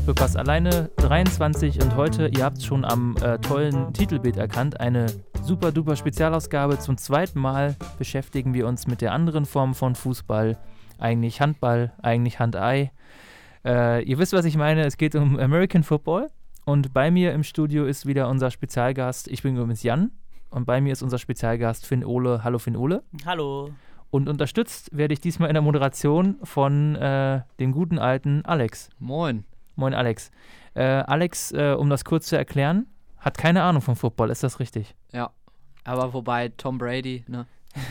Doppelpass alleine 23 und heute, ihr habt es schon am äh, tollen Titelbild erkannt, eine super duper Spezialausgabe. Zum zweiten Mal beschäftigen wir uns mit der anderen Form von Fußball, eigentlich Handball, eigentlich Handei. Äh, ihr wisst, was ich meine, es geht um American Football und bei mir im Studio ist wieder unser Spezialgast, ich bin übrigens Jan und bei mir ist unser Spezialgast Finn Ole. Hallo Finn Ole. Hallo. Und unterstützt werde ich diesmal in der Moderation von äh, dem guten alten Alex. Moin. Moin, Alex. Äh, Alex, äh, um das kurz zu erklären, hat keine Ahnung vom Football, ist das richtig? Ja. Aber wobei Tom Brady, ne?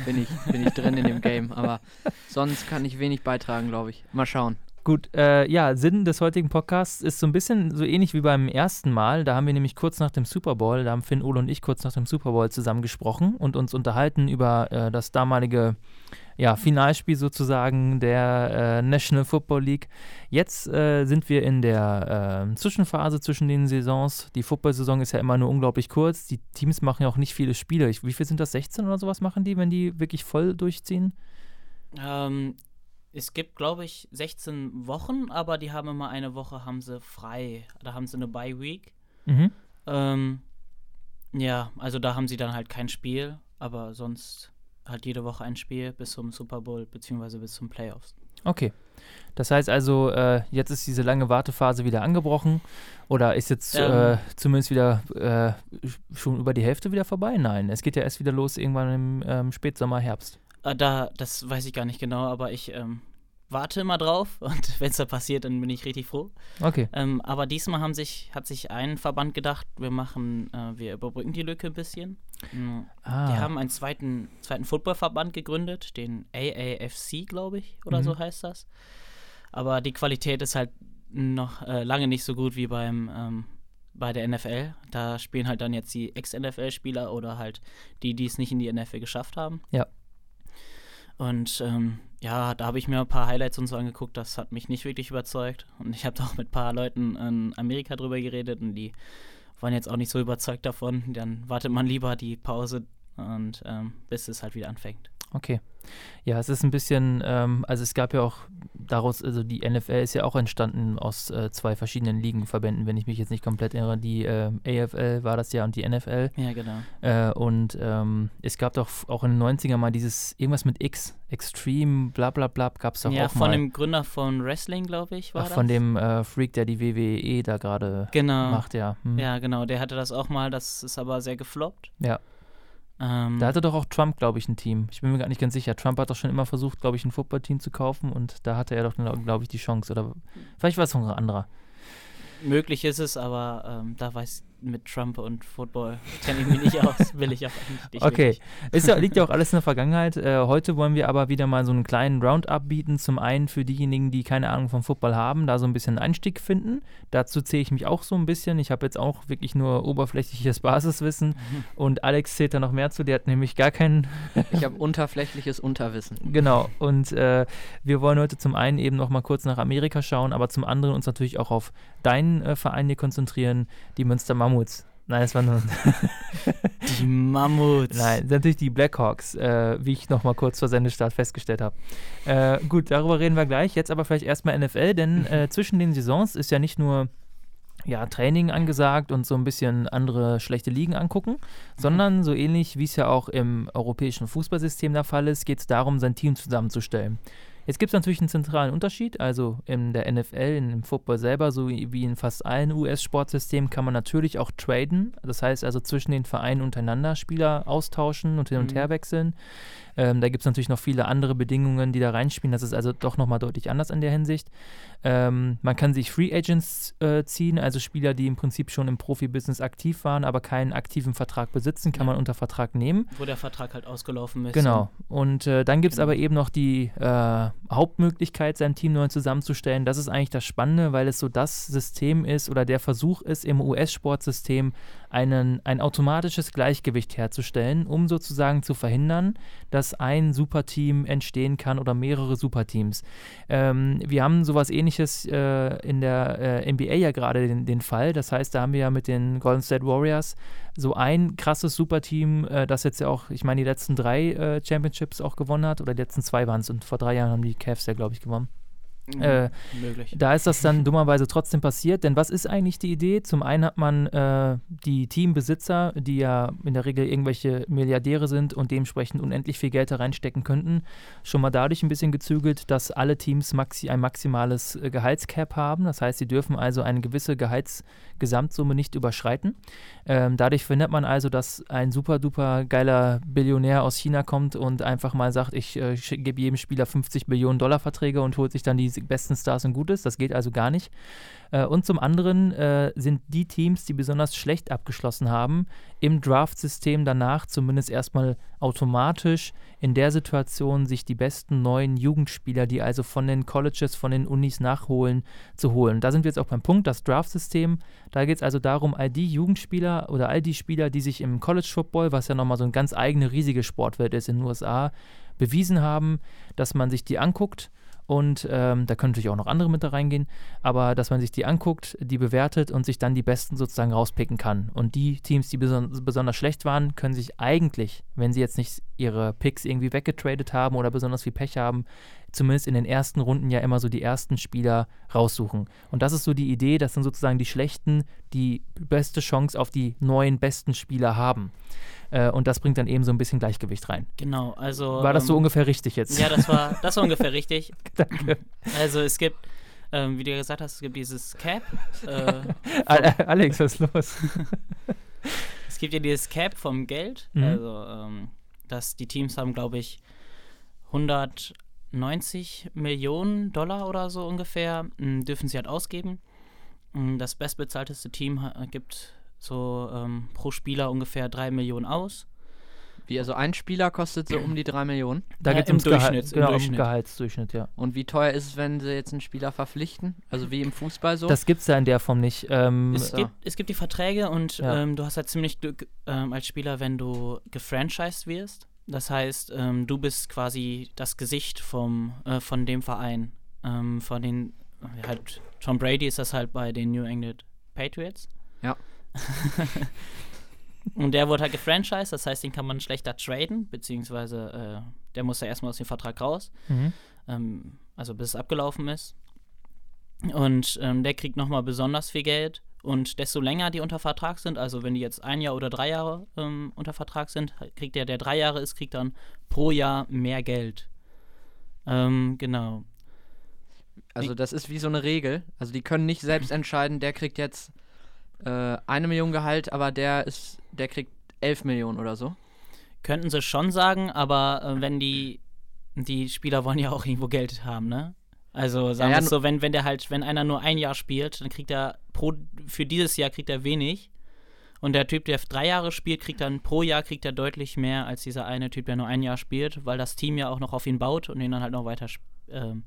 Bin ich, bin ich drin in dem Game. Aber sonst kann ich wenig beitragen, glaube ich. Mal schauen. Gut, äh, ja, Sinn des heutigen Podcasts ist so ein bisschen so ähnlich wie beim ersten Mal. Da haben wir nämlich kurz nach dem Super Bowl, da haben Finn, Ole und ich kurz nach dem Super Bowl zusammen gesprochen und uns unterhalten über äh, das damalige ja, Finalspiel sozusagen der äh, National Football League. Jetzt äh, sind wir in der äh, Zwischenphase zwischen den Saisons. Die Football-Saison ist ja immer nur unglaublich kurz. Die Teams machen ja auch nicht viele Spiele. Ich, wie viel sind das? 16 oder sowas machen die, wenn die wirklich voll durchziehen? Ähm, es gibt, glaube ich, 16 Wochen, aber die haben immer eine Woche haben sie frei. Da haben sie eine Bye Week. Mhm. Ähm, ja, also da haben sie dann halt kein Spiel, aber sonst halt jede Woche ein Spiel bis zum Super Bowl beziehungsweise bis zum Playoffs. Okay. Das heißt also, äh, jetzt ist diese lange Wartephase wieder angebrochen oder ist jetzt ähm, äh, zumindest wieder äh, schon über die Hälfte wieder vorbei? Nein, es geht ja erst wieder los irgendwann im ähm, Spätsommer, Herbst. Äh, da, das weiß ich gar nicht genau, aber ich ähm, warte immer drauf und wenn es da passiert, dann bin ich richtig froh. Okay. Ähm, aber diesmal haben sich, hat sich ein Verband gedacht, wir machen, äh, wir überbrücken die Lücke ein bisschen. Mhm. Ah. Die haben einen zweiten, zweiten Footballverband gegründet, den AAFC, glaube ich, oder mhm. so heißt das. Aber die Qualität ist halt noch äh, lange nicht so gut wie beim ähm, bei der NFL. Da spielen halt dann jetzt die Ex-NFL-Spieler oder halt die, die es nicht in die NFL geschafft haben. Ja. Und ähm, ja, da habe ich mir ein paar Highlights und so angeguckt. Das hat mich nicht wirklich überzeugt. Und ich habe da auch mit ein paar Leuten in Amerika drüber geredet und die waren jetzt auch nicht so überzeugt davon. Dann wartet man lieber die Pause und ähm, bis es halt wieder anfängt. Okay. Ja, es ist ein bisschen, ähm, also es gab ja auch daraus, also die NFL ist ja auch entstanden aus äh, zwei verschiedenen Ligenverbänden, wenn ich mich jetzt nicht komplett erinnere. Die äh, AFL war das ja und die NFL. Ja, genau. Äh, und ähm, es gab doch auch in den 90ern mal dieses, irgendwas mit X, Extreme, bla bla bla, gab es doch ja, auch mal. Ja, von dem Gründer von Wrestling, glaube ich, war Ach, das. Von dem äh, Freak, der die WWE da gerade genau. macht, ja. Hm. Ja, genau, der hatte das auch mal, das ist aber sehr gefloppt. Ja. Ähm, da hatte doch auch Trump, glaube ich, ein Team. Ich bin mir gar nicht ganz sicher. Trump hat doch schon immer versucht, glaube ich, ein Footballteam zu kaufen und da hatte er doch, glaube ich, die Chance. Oder vielleicht war es noch ein anderer. Möglich ist es, aber ähm, da weiß mit Trump und Football kenne ich mich nicht aus, will ich auch nicht. Okay, ist ja, liegt ja auch alles in der Vergangenheit. Äh, heute wollen wir aber wieder mal so einen kleinen Roundup bieten. Zum einen für diejenigen, die keine Ahnung vom Football haben, da so ein bisschen Einstieg finden. Dazu zähle ich mich auch so ein bisschen. Ich habe jetzt auch wirklich nur oberflächliches Basiswissen mhm. und Alex zählt da noch mehr zu. Der hat nämlich gar keinen. ich habe unterflächliches Unterwissen. Genau. Und äh, wir wollen heute zum einen eben noch mal kurz nach Amerika schauen, aber zum anderen uns natürlich auch auf deinen äh, Verein hier konzentrieren, die Münster Mammuts. Nein, es waren nur. die Mammuts. Nein, natürlich die Blackhawks, äh, wie ich nochmal kurz vor Sendestart festgestellt habe. Äh, gut, darüber reden wir gleich. Jetzt aber vielleicht erstmal NFL, denn äh, zwischen den Saisons ist ja nicht nur ja, Training angesagt und so ein bisschen andere schlechte Ligen angucken, mhm. sondern so ähnlich wie es ja auch im europäischen Fußballsystem der Fall ist, geht es darum, sein Team zusammenzustellen. Jetzt gibt es natürlich einen zentralen Unterschied. Also in der NFL, in dem Football selber, so wie in fast allen US-Sportsystemen, kann man natürlich auch traden. Das heißt also zwischen den Vereinen untereinander Spieler austauschen und hin und mhm. her wechseln. Ähm, da gibt es natürlich noch viele andere Bedingungen, die da reinspielen. Das ist also doch nochmal deutlich anders in der Hinsicht. Ähm, man kann sich Free Agents äh, ziehen, also Spieler, die im Prinzip schon im Profibusiness aktiv waren, aber keinen aktiven Vertrag besitzen, kann ja. man unter Vertrag nehmen. Wo der Vertrag halt ausgelaufen ist. Genau. Und äh, dann gibt es genau. aber eben noch die äh, Hauptmöglichkeit, sein Team neu zusammenzustellen. Das ist eigentlich das Spannende, weil es so das System ist oder der Versuch ist, im US-Sportsystem einen, ein automatisches Gleichgewicht herzustellen, um sozusagen zu verhindern, dass ein Superteam entstehen kann oder mehrere Superteams. Ähm, wir haben sowas ähnliches äh, in der äh, NBA ja gerade den, den, Fall. Das heißt, da haben wir ja mit den Golden State Warriors so ein krasses Superteam, äh, das jetzt ja auch, ich meine, die letzten drei äh, Championships auch gewonnen hat oder die letzten zwei waren es und vor drei Jahren haben die Cavs ja, glaube ich, gewonnen. Mhm. Äh, Möglich. Da ist das dann dummerweise trotzdem passiert, denn was ist eigentlich die Idee? Zum einen hat man äh, die Teambesitzer, die ja in der Regel irgendwelche Milliardäre sind und dementsprechend unendlich viel Geld da reinstecken könnten, schon mal dadurch ein bisschen gezügelt, dass alle Teams maxi ein maximales äh, Gehaltscap haben. Das heißt, sie dürfen also eine gewisse Gehaltsgesamtsumme nicht überschreiten. Ähm, dadurch verhindert man also, dass ein super duper geiler Billionär aus China kommt und einfach mal sagt, ich äh, gebe jedem Spieler 50 Millionen Dollar Verträge und holt sich dann besten Stars und Gutes. Das geht also gar nicht. Äh, und zum anderen äh, sind die Teams, die besonders schlecht abgeschlossen haben, im Draft-System danach zumindest erstmal automatisch in der Situation, sich die besten neuen Jugendspieler, die also von den Colleges, von den Unis nachholen, zu holen. Da sind wir jetzt auch beim Punkt, das Draft-System. Da geht es also darum, all die Jugendspieler oder all die Spieler, die sich im College Football, was ja nochmal so eine ganz eigene riesige Sportwelt ist in den USA, bewiesen haben, dass man sich die anguckt und ähm, da können natürlich auch noch andere mit da reingehen, aber dass man sich die anguckt, die bewertet und sich dann die besten sozusagen rauspicken kann. Und die Teams, die beson besonders schlecht waren, können sich eigentlich, wenn sie jetzt nicht ihre Picks irgendwie weggetradet haben oder besonders viel Pech haben, zumindest in den ersten Runden ja immer so die ersten Spieler raussuchen. Und das ist so die Idee, dass dann sozusagen die Schlechten die beste Chance auf die neuen besten Spieler haben. Äh, und das bringt dann eben so ein bisschen Gleichgewicht rein. Genau, also. War das so ähm, ungefähr richtig jetzt? Ja, das war, das war ungefähr richtig. Danke. Also es gibt, ähm, wie du gesagt hast, es gibt dieses Cap. Äh, Alex, was ist los? es gibt ja dieses Cap vom Geld. Mhm. Also, ähm, dass die Teams haben, glaube ich, 190 Millionen Dollar oder so ungefähr, mh, dürfen sie halt ausgeben. Das bestbezahlteste Team gibt so ähm, pro Spieler ungefähr 3 Millionen aus. Wie, also ein Spieler kostet so um die 3 Millionen? Da ja, geht es Durchschnitt, genau, Durchschnitt. um Gehaltsdurchschnitt, ja. Und wie teuer ist es, wenn sie jetzt einen Spieler verpflichten? Also wie im Fußball so? Das gibt es ja in der Form nicht. Ähm, es, gibt, es gibt die Verträge und ja. ähm, du hast halt ziemlich Glück ähm, als Spieler, wenn du gefranchised wirst. Das heißt, ähm, du bist quasi das Gesicht vom, äh, von dem Verein. Ähm, von den, halt, Tom Brady ist das halt bei den New England Patriots. Ja. und der wurde halt gefranchised, das heißt, den kann man schlechter traden, beziehungsweise äh, der muss ja erstmal aus dem Vertrag raus, mhm. ähm, also bis es abgelaufen ist. Und ähm, der kriegt nochmal besonders viel Geld. Und desto länger die unter Vertrag sind, also wenn die jetzt ein Jahr oder drei Jahre ähm, unter Vertrag sind, kriegt der, der drei Jahre ist, kriegt dann pro Jahr mehr Geld. Ähm, genau. Also das ist wie so eine Regel. Also die können nicht selbst entscheiden, der kriegt jetzt äh, eine Million Gehalt, aber der ist, der kriegt elf Millionen oder so. Könnten sie schon sagen, aber äh, wenn die, die Spieler wollen ja auch irgendwo Geld haben, ne? Also sagen wir ja, ja, so, wenn, wenn der halt, wenn einer nur ein Jahr spielt, dann kriegt er pro, für dieses Jahr kriegt er wenig. Und der Typ, der drei Jahre spielt, kriegt dann pro Jahr kriegt er deutlich mehr als dieser eine Typ, der nur ein Jahr spielt, weil das Team ja auch noch auf ihn baut und ihn dann halt noch weiter ähm,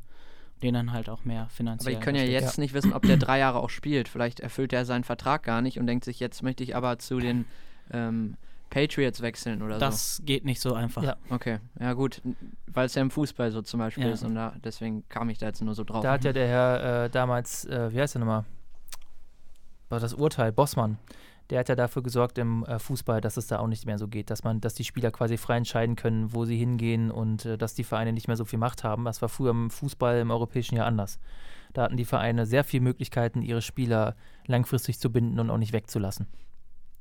den dann halt auch mehr finanziell. Aber ich kann ja jetzt ja. nicht wissen, ob der drei Jahre auch spielt. Vielleicht erfüllt er seinen Vertrag gar nicht und denkt sich, jetzt möchte ich aber zu den ähm, Patriots wechseln oder das so. Das geht nicht so einfach. Ja. Okay, ja gut, weil es ja im Fußball so zum Beispiel ja. ist und da, deswegen kam ich da jetzt nur so drauf. Da hat ja der Herr äh, damals, äh, wie heißt der nochmal? War das Urteil, Bossmann der hat ja dafür gesorgt im äh, Fußball, dass es da auch nicht mehr so geht, dass man, dass die Spieler quasi frei entscheiden können, wo sie hingehen und äh, dass die Vereine nicht mehr so viel Macht haben. Das war früher im Fußball im europäischen Jahr anders. Da hatten die Vereine sehr viele Möglichkeiten, ihre Spieler langfristig zu binden und auch nicht wegzulassen.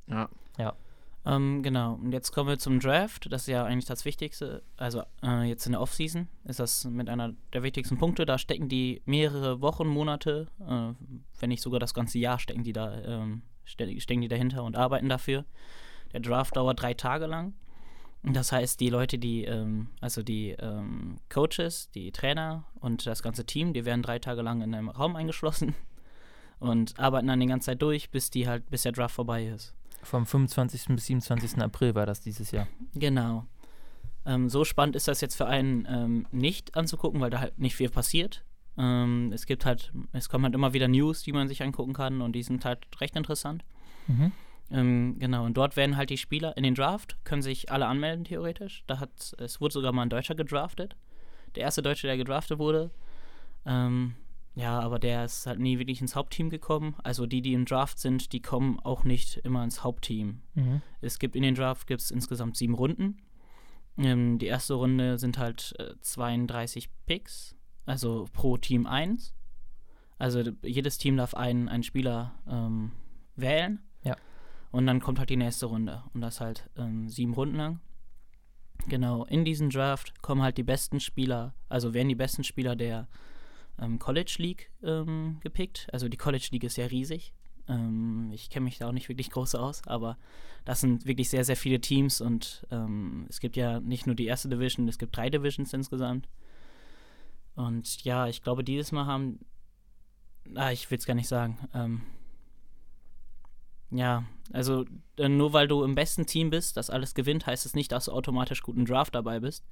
Ja. Ja. Ähm, genau, und jetzt kommen wir zum Draft. Das ist ja eigentlich das Wichtigste. Also äh, jetzt in der Offseason ist das mit einer der wichtigsten Punkte. Da stecken die mehrere Wochen, Monate, äh, wenn nicht sogar das ganze Jahr stecken die da ähm, stecken die dahinter und arbeiten dafür. Der Draft dauert drei Tage lang. Das heißt, die Leute, die, ähm, also die ähm, Coaches, die Trainer und das ganze Team, die werden drei Tage lang in einem Raum eingeschlossen und arbeiten dann die ganze Zeit durch, bis die halt, bis der Draft vorbei ist. Vom 25. bis 27. April war das dieses Jahr. Genau. Ähm, so spannend ist das jetzt für einen ähm, nicht anzugucken, weil da halt nicht viel passiert. Ähm, es gibt halt, es kommen halt immer wieder News, die man sich angucken kann und die sind halt recht interessant. Mhm. Ähm, genau, und dort werden halt die Spieler in den Draft, können sich alle anmelden, theoretisch. Da hat, es wurde sogar mal ein Deutscher gedraftet. Der erste Deutsche, der gedraftet wurde. Ähm, ja, aber der ist halt nie wirklich ins Hauptteam gekommen. Also die, die im Draft sind, die kommen auch nicht immer ins Hauptteam. Mhm. Es gibt in den Draft gibt's insgesamt sieben Runden. Ähm, die erste Runde sind halt äh, 32 Picks also pro Team eins. Also jedes Team darf einen, einen Spieler ähm, wählen. Ja. Und dann kommt halt die nächste Runde. Und das halt ähm, sieben Runden lang. Genau, in diesen Draft kommen halt die besten Spieler, also werden die besten Spieler der ähm, College League ähm, gepickt. Also die College League ist ja riesig. Ähm, ich kenne mich da auch nicht wirklich groß aus, aber das sind wirklich sehr, sehr viele Teams und ähm, es gibt ja nicht nur die erste Division, es gibt drei Divisions insgesamt. Und ja, ich glaube, dieses Mal haben, ah, ich will es gar nicht sagen, ähm, ja, also äh, nur weil du im besten Team bist, das alles gewinnt, heißt es nicht, dass du automatisch guten Draft dabei bist.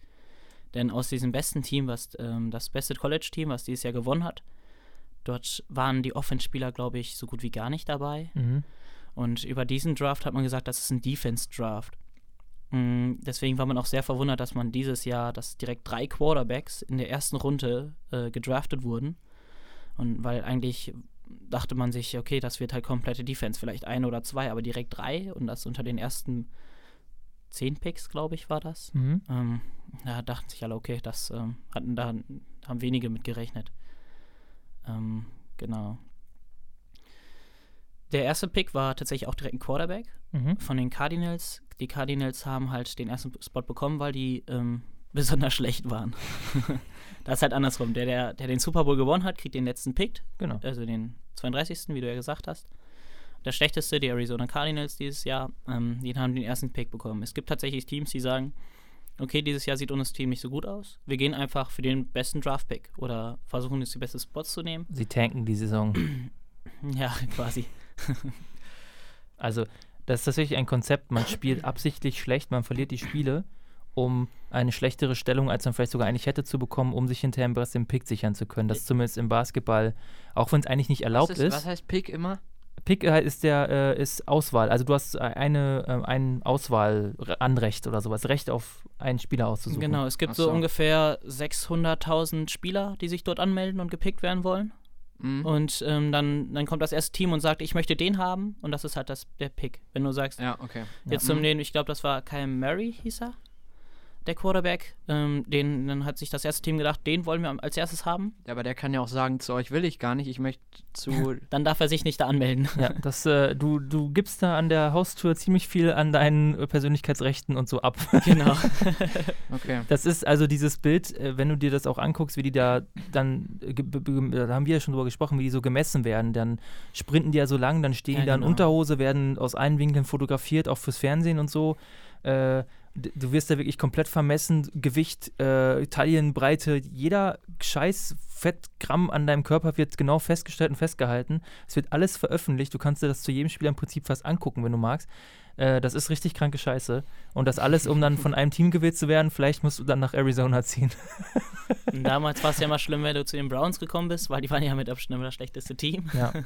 Denn aus diesem besten Team, was ähm, das beste College-Team, was dieses Jahr gewonnen hat, dort waren die Offense-Spieler, glaube ich, so gut wie gar nicht dabei. Mhm. Und über diesen Draft hat man gesagt, das ist ein Defense-Draft. Mhm, deswegen war man auch sehr verwundert, dass man dieses Jahr, dass direkt drei Quarterbacks in der ersten Runde äh, gedraftet wurden. Und weil eigentlich dachte man sich, okay, das wird halt komplette Defense, vielleicht ein oder zwei, aber direkt drei und das unter den ersten zehn Picks, glaube ich, war das. Mhm. Ähm, da dachten sich alle, okay, das ähm, hatten da haben wenige mit gerechnet. Ähm, genau. Der erste Pick war tatsächlich auch direkt ein Quarterback Mhm. von den Cardinals. Die Cardinals haben halt den ersten Spot bekommen, weil die ähm, besonders schlecht waren. das ist halt andersrum. Der, der, der den Super Bowl gewonnen hat, kriegt den letzten Pick, Genau. also den 32. wie du ja gesagt hast. Der schlechteste, die Arizona Cardinals dieses Jahr, ähm, die haben den ersten Pick bekommen. Es gibt tatsächlich Teams, die sagen, okay, dieses Jahr sieht unser Team nicht so gut aus. Wir gehen einfach für den besten Draft-Pick oder versuchen jetzt die besten Spots zu nehmen. Sie tanken die Saison. Ja, quasi. Also, das ist tatsächlich ein Konzept. Man spielt absichtlich schlecht, man verliert die Spiele, um eine schlechtere Stellung, als man vielleicht sogar eigentlich hätte, zu bekommen, um sich hinterher im Rest den Pick sichern zu können. Das ist zumindest im Basketball, auch wenn es eigentlich nicht erlaubt was, ist. ist, was heißt Pick immer? Pick äh, ist der äh, ist Auswahl. Also du hast äh, eine äh, ein Auswahlanrecht oder sowas, Recht auf einen Spieler auszusuchen. Genau, es gibt so. so. ungefähr 600.000 Spieler, die sich dort anmelden und gepickt werden wollen. Mhm. Und ähm, dann, dann kommt das erste Team und sagt, ich möchte den haben. Und das ist halt das, der Pick. Wenn du sagst, ja, okay. jetzt Ja. zum den, ich glaube, das war Kyle Murray, hieß er, der Quarterback. Ähm, den, dann hat sich das erste Team gedacht, den wollen wir als erstes haben. Ja, aber der kann ja auch sagen, zu euch will ich gar nicht, ich möchte zu. Dann darf er sich nicht da anmelden. Ja, das, äh, du, du gibst da an der Haustür ziemlich viel an deinen äh, Persönlichkeitsrechten und so ab. genau. Okay. Das ist also dieses Bild, äh, wenn du dir das auch anguckst, wie die da dann, äh, da haben wir ja schon drüber gesprochen, wie die so gemessen werden. Dann sprinten die ja so lang, dann stehen Ja, die da in genau. Unterhose, werden aus allen Winkeln fotografiert, auch fürs Fernsehen und so. Äh, du wirst da wirklich komplett vermessen, Gewicht, äh, Taillenbreite, jeder scheiß Fettgramm an deinem Körper wird genau festgestellt und festgehalten. Es wird alles veröffentlicht, du kannst dir das zu jedem Spieler im Prinzip fast angucken, wenn du magst. Äh, das ist richtig kranke Scheiße. Und das alles, um dann von einem Team gewählt zu werden, vielleicht musst du dann nach Arizona ziehen. Damals war es ja immer schlimm, wenn du zu den Browns gekommen bist, weil die waren ja mit Abstand das schlechteste Team. Ja.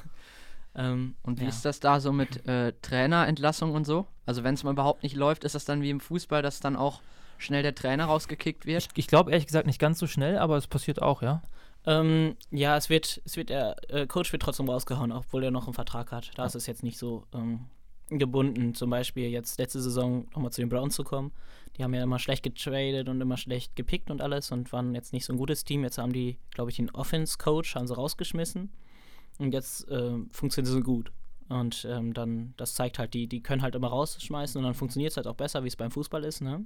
Ähm, Und wie ja. ist das da so mit äh, Trainerentlassung und so? Also wenn es mal überhaupt nicht läuft, ist das dann wie im Fußball, dass dann auch schnell der Trainer rausgekickt wird? Ich, ich glaube ehrlich gesagt nicht ganz so schnell, aber es passiert auch, ja. Ähm, ja, es wird, es wird, der äh, Coach wird trotzdem rausgehauen, obwohl er noch einen Vertrag hat. Da ist es jetzt nicht so ähm, gebunden. Zum Beispiel jetzt letzte Saison nochmal zu den Browns zu kommen. Die haben ja immer schlecht getradet und immer schlecht gepickt und alles und waren jetzt nicht so ein gutes Team. Jetzt haben die, glaube ich, den Offense-Coach haben sie rausgeschmissen. Und jetzt ähm, funktionieren sie gut. Und ähm, dann, das zeigt halt, die, die können halt immer rausschmeißen und dann funktioniert es halt auch besser, wie es beim Fußball ist, ne?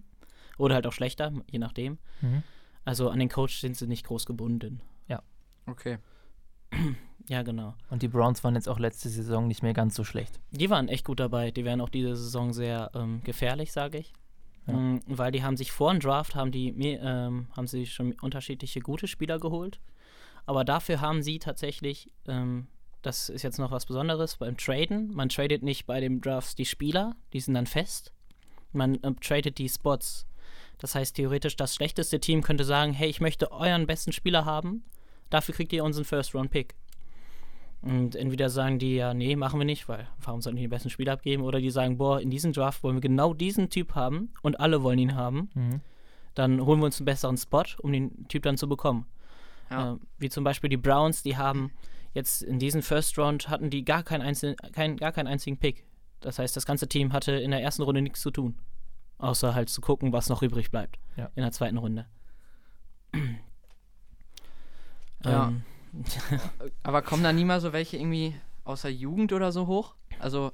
Oder halt auch schlechter, je nachdem. Mhm. Also an den Coach sind sie nicht groß gebunden. Okay. Ja, genau. Und die Browns waren jetzt auch letzte Saison nicht mehr ganz so schlecht. Die waren echt gut dabei. Die werden auch diese Saison sehr ähm, gefährlich, sage ich. Ja. Mm, weil die haben sich vor dem Draft haben die ähm, haben sie schon unterschiedliche gute Spieler geholt. Aber dafür haben sie tatsächlich, ähm, das ist jetzt noch was Besonderes, beim Traden, man tradet nicht bei den Drafts die Spieler, die sind dann fest. Man ähm, tradet die Spots. Das heißt, theoretisch das schlechteste Team könnte sagen, hey, ich möchte euren besten Spieler haben, dafür kriegt ihr unseren First-Round-Pick. Und entweder sagen die ja, nee, machen wir nicht, weil warum sollten die den besten Spieler abgeben? Oder die sagen, boah, in diesem Draft wollen wir genau diesen Typ haben und alle wollen ihn haben. Mhm. Dann holen wir uns einen besseren Spot, um den Typ dann zu bekommen. Ja. Äh, wie zum Beispiel die Browns, die haben jetzt in diesem First Round hatten die gar keinen, einzelnen, kein, gar keinen einzigen Pick. Das heißt, das ganze Team hatte in der ersten Runde nichts zu tun. Außer halt zu gucken, was noch übrig bleibt Ja. in der zweiten Runde. Ja. Ähm. Aber kommen da nie mal so welche irgendwie aus der Jugend oder so hoch? Also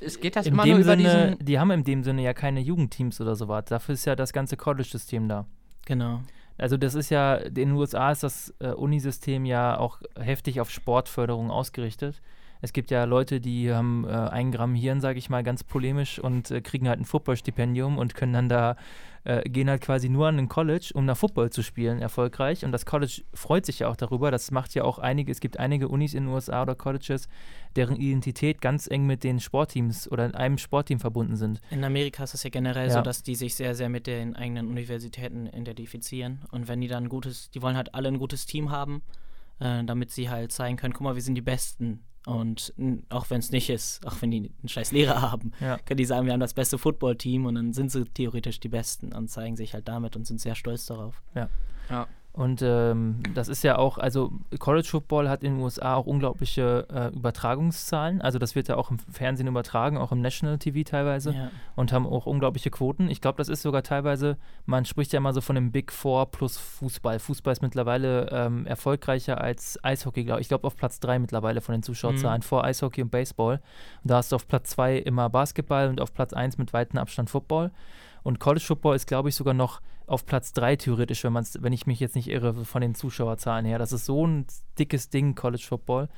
es geht das in immer nur über Sinne, Die haben in dem Sinne ja keine Jugendteams oder so was. Dafür ist ja das ganze College-System da. Genau. Also das ist ja, in den USA ist das äh, Unisystem ja auch heftig auf Sportförderung ausgerichtet. Es gibt ja Leute, die haben äh, ein Gramm Hirn, sage ich mal, ganz polemisch und äh, kriegen halt ein Footballstipendium und können dann da äh, gehen halt quasi nur an ein College, um nach Football zu spielen, erfolgreich. Und das College freut sich ja auch darüber. Das macht ja auch einige, es gibt einige Unis in den USA oder Colleges, deren Identität ganz eng mit den Sportteams oder einem Sportteam verbunden sind. In Amerika ist es ja generell ja. so, dass die sich sehr, sehr mit den eigenen Universitäten identifizieren. Und wenn die dann ein gutes, die wollen halt alle ein gutes Team haben, äh, damit sie halt zeigen können, guck mal, wir sind die Besten und auch wenn es nicht ist, auch wenn die einen scheiß Lehrer haben, ja. können die sagen, wir haben das beste Footballteam und dann sind sie theoretisch die Besten und zeigen sich halt damit und sind sehr stolz darauf. Ja. ja. Und ähm, das ist ja auch, also College Football hat in den USA auch unglaubliche äh, Übertragungszahlen. Also das wird ja auch im Fernsehen übertragen, auch im National TV teilweise. Ja. Und haben auch unglaubliche Quoten. Ich glaube, das ist sogar teilweise, man spricht ja immer so von dem Big Four plus Fußball. Fußball ist mittlerweile ähm, erfolgreicher als Eishockey, glaube ich. Ich glaube auf Platz 3 mittlerweile von den Zuschauerzahlen, mhm. vor Eishockey und Baseball. Und da hast du auf Platz 2 immer Basketball und auf Platz 1 mit weitem Abstand Football. Und College Football ist, glaube ich, sogar noch auf Platz 3 theoretisch, wenn, man's, wenn ich mich jetzt nicht irre von den Zuschauerzahlen her. Das ist so ein dickes Ding, College Football.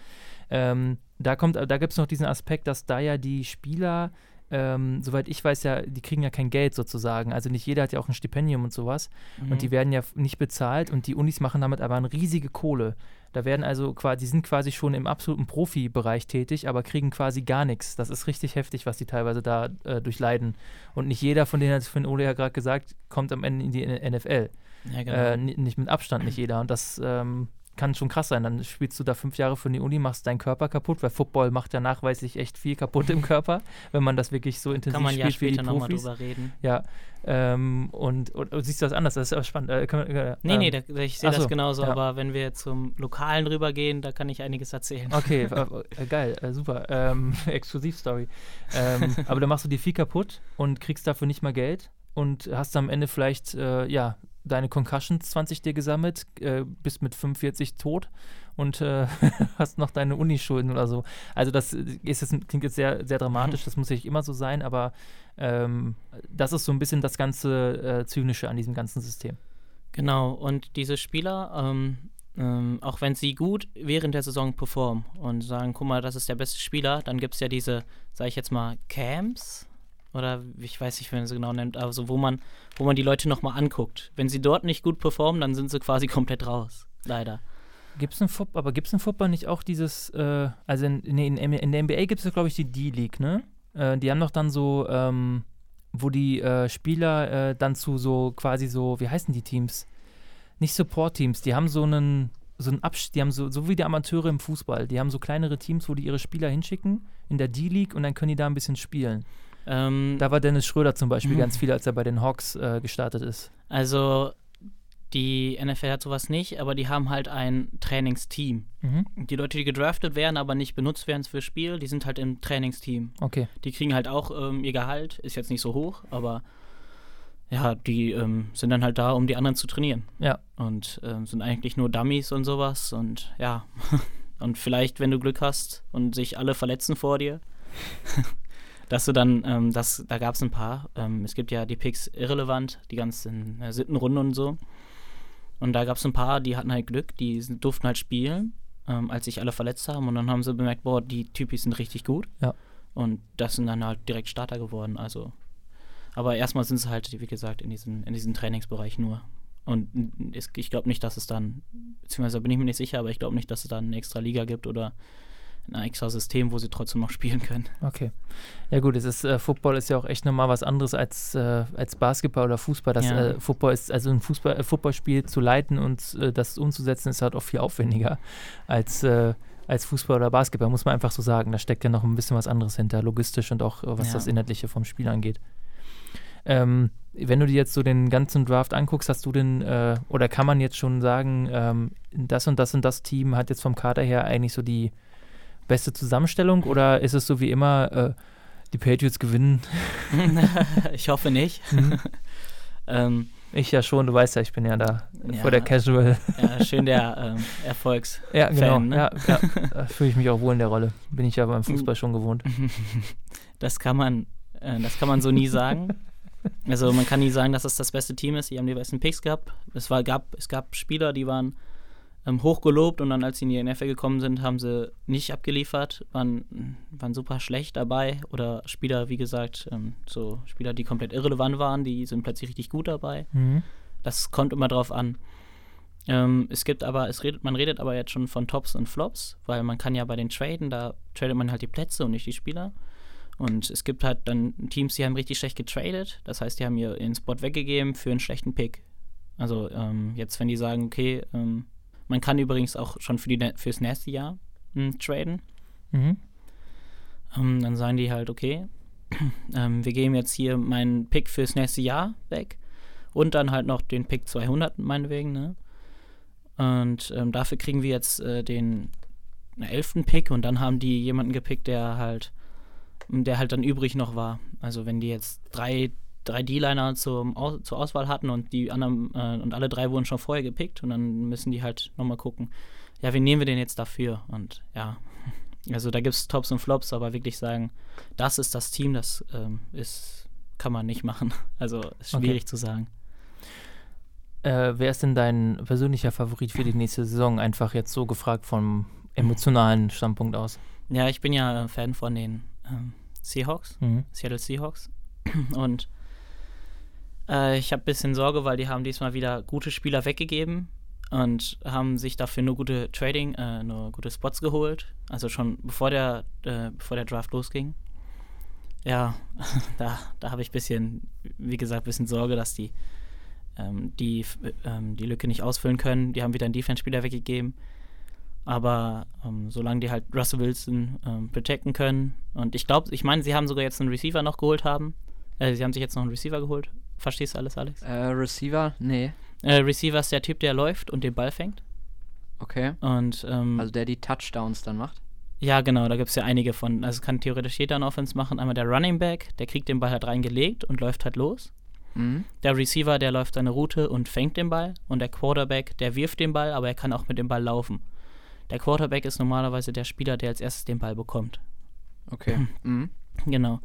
Ähm, da da gibt es noch diesen Aspekt, dass da ja die Spieler ähm, soweit ich weiß, ja, die kriegen ja kein Geld sozusagen. Also nicht jeder hat ja auch ein Stipendium und sowas. Mhm. Und die werden ja nicht bezahlt und die Unis machen damit aber eine riesige Kohle. Da werden also quasi, die sind quasi schon im absoluten Profibereich tätig, aber kriegen quasi gar nichts. Das ist richtig heftig, was die teilweise da äh, durchleiden. Und nicht jeder von denen, hat von Ole ja gerade gesagt, kommt am Ende in die NFL. Ja, genau. äh, nicht mit Abstand nicht jeder. Und das ähm, kann schon krass sein. Dann spielst du da fünf Jahre für die Uni, machst deinen Körper kaputt, weil Football macht ja nachweislich echt viel kaputt im Körper, wenn man das wirklich so intensiv kann man spielt ja später wie die Profis. drüber reden. Ja, ähm, und, und, und, siehst du das anders? Das ist aber spannend. Äh, wir, äh, nee, nee, da, ich sehe das genauso, ja. aber wenn wir zum Lokalen rübergehen, da kann ich einiges erzählen. Okay, äh, äh, geil, äh, super. Ähm, Exklusivstory. Ähm, aber dann machst du dir viel kaputt und kriegst dafür nicht mal Geld und hast am Ende vielleicht, äh, ja, deine Concussions 20 dir gesammelt, äh, bist mit 45 tot und äh, hast noch deine Unischulden oder so. Also das ist jetzt, klingt jetzt sehr, sehr dramatisch, das muss nicht immer so sein, aber ähm, das ist so ein bisschen das ganze äh, Zynische an diesem ganzen System. Genau, und diese Spieler, ähm, ähm, auch wenn sie gut während der Saison performen und sagen, guck mal, das ist der beste Spieler, dann gibt es ja diese, sag ich jetzt mal, Camps, oder ich weiß nicht, wie man sie genau nennt, also wo man, wo man die Leute nochmal anguckt. Wenn sie dort nicht gut performen, dann sind sie quasi komplett raus. Leider. Gibt's ein Football, aber gibt es im Football nicht auch dieses, äh, also in, in, in, der NBA gibt es glaube ich, die D-League, ne? Äh, die haben doch dann so, ähm, wo die äh, Spieler äh, dann zu so quasi so, wie heißen die Teams? Nicht Support-Teams, die haben so einen, so einen Absch die haben so, so wie die Amateure im Fußball, die haben so kleinere Teams, wo die ihre Spieler hinschicken in der D-League und dann können die da ein bisschen spielen. Ähm, da war Dennis Schröder zum Beispiel mhm. ganz viel, als er bei den Hawks äh, gestartet ist. Also die NFL hat sowas nicht, aber die haben halt ein Trainingsteam. Mhm. Die Leute, die gedraftet werden, aber nicht benutzt werden fürs Spiel, die sind halt im Trainingsteam. Okay. Die kriegen halt auch ähm, ihr Gehalt, ist jetzt nicht so hoch, aber ja, die ähm, sind dann halt da, um die anderen zu trainieren. Ja. Und ähm, sind eigentlich nur Dummies und sowas und ja. und vielleicht, wenn du Glück hast und sich alle verletzen vor dir, dass du dann, ähm, das, da gab es ein paar. Ähm, es gibt ja die Picks irrelevant, die ganzen äh, siebten Runden und so. Und da gab es ein paar, die hatten halt Glück, die durften halt spielen, ähm, als sich alle verletzt haben. Und dann haben sie bemerkt, boah, die Typis sind richtig gut. Ja. Und das sind dann halt direkt Starter geworden. Also, aber erstmal sind sie halt, wie gesagt, in diesem in diesen Trainingsbereich nur. Und ich glaube nicht, dass es dann, beziehungsweise bin ich mir nicht sicher, aber ich glaube nicht, dass es dann eine extra Liga gibt oder ein extra System, wo sie trotzdem noch spielen können. Okay. Ja gut, es ist, äh, Football ist ja auch echt nochmal was anderes als, äh, als Basketball oder Fußball. Das ja. äh, Football ist, also ein Fußball, äh, Footballspiel zu leiten und äh, das umzusetzen, ist halt auch viel aufwendiger als, äh, als Fußball oder Basketball, muss man einfach so sagen. Da steckt ja noch ein bisschen was anderes hinter, logistisch und auch was ja. das Inhaltliche vom Spiel angeht. Ähm, wenn du dir jetzt so den ganzen Draft anguckst, hast du denn, oder kann man jetzt schon sagen, ähm, das und das und das Team hat jetzt vom Kader her eigentlich so die beste Zusammenstellung oder ist es so wie immer, äh, die Patriots gewinnen? ich hoffe nicht. Mhm. ähm, Ich ja schon, du weißt ja, ich bin ja da ja, vor der Casual. Ja, schön der ähm, Erfolgs. Ja, genau. ne? ja, ja, da fühle ich mich auch wohl in der Rolle. Bin ich ja beim Fußball schon gewohnt. Das kann man, äh, das kann man so nie sagen. Also man kann nie sagen, dass es das beste Team ist. Die haben die besten Picks gehabt. Es, war, gab, es gab Spieler, die waren ähm, hochgelobt und dann, als sie in die NFL gekommen sind, haben sie nicht abgeliefert, waren, waren super schlecht dabei. Oder Spieler, wie gesagt, ähm, so Spieler, die komplett irrelevant waren, die sind plötzlich richtig gut dabei. Mhm. Das kommt immer drauf an. Ähm, es gibt aber, es redet, man redet aber jetzt schon von Tops und Flops, weil man kann ja bei den Traden, da tradet man halt die Plätze und nicht die Spieler. Und es gibt halt dann Teams, die haben richtig schlecht getradet. Das heißt, die haben ihren Spot weggegeben für einen schlechten Pick. Also ähm, jetzt, wenn die sagen, okay, ähm, man kann übrigens auch schon für die, fürs nächste Jahr hm, traden. Mhm. Ähm, dann sagen die halt, okay, ähm, wir geben jetzt hier meinen Pick fürs nächste Jahr weg und dann halt noch den Pick 200 meinetwegen, ne? Und ähm, dafür kriegen wir jetzt äh, den elften Pick und dann haben die jemanden gepickt, der halt der halt dann übrig noch war. Also wenn die jetzt drei, drei D-Liner zur Auswahl hatten und die anderen äh, und alle drei wurden schon vorher gepickt und dann müssen die halt nochmal gucken, ja, wen nehmen wir denn jetzt dafür? Und ja, also da gibt es Tops und Flops, aber wirklich sagen, das ist das Team, das ähm, ist, kann man nicht machen. Also ist schwierig okay. zu sagen. Äh, wer ist denn dein persönlicher Favorit für die nächste Saison? Einfach jetzt so gefragt vom emotionalen Standpunkt aus. Ja, ich bin ja Fan von den ähm, Seahawks, mhm. Seattle Seahawks. Und äh, ich habe ein bisschen Sorge, weil die haben diesmal wieder gute Spieler weggegeben und haben sich dafür nur gute Trading, äh, nur gute Spots geholt. Also schon bevor der, äh, bevor der Draft losging. Ja, da, da habe ich ein bisschen, wie gesagt, ein bisschen Sorge, dass die ähm, die, ähm, die Lücke nicht ausfüllen können. Die haben wieder einen Defense-Spieler weggegeben. Aber ähm, solange die halt Russell Wilson ähm, protecten können. Und ich glaube, ich meine, sie haben sogar jetzt einen Receiver noch geholt haben. Äh, sie haben sich jetzt noch einen Receiver geholt. Verstehst du alles, Alex? Äh, Receiver? Nee. Äh, Receiver ist der Typ, der läuft und den Ball fängt. Okay. Und, ähm, also der die Touchdowns dann macht? Ja, genau, da gibt es ja einige von. Also kann theoretisch jeder eine Offense machen. Einmal der Running Back, der kriegt den Ball halt reingelegt und läuft halt los. Mhm. Der Receiver, der läuft seine Route und fängt den Ball. Und der Quarterback, der wirft den Ball, aber er kann auch mit dem Ball laufen. Der Quarterback ist normalerweise der Spieler, der als erstes den Ball bekommt. Okay. Mhm. Genau.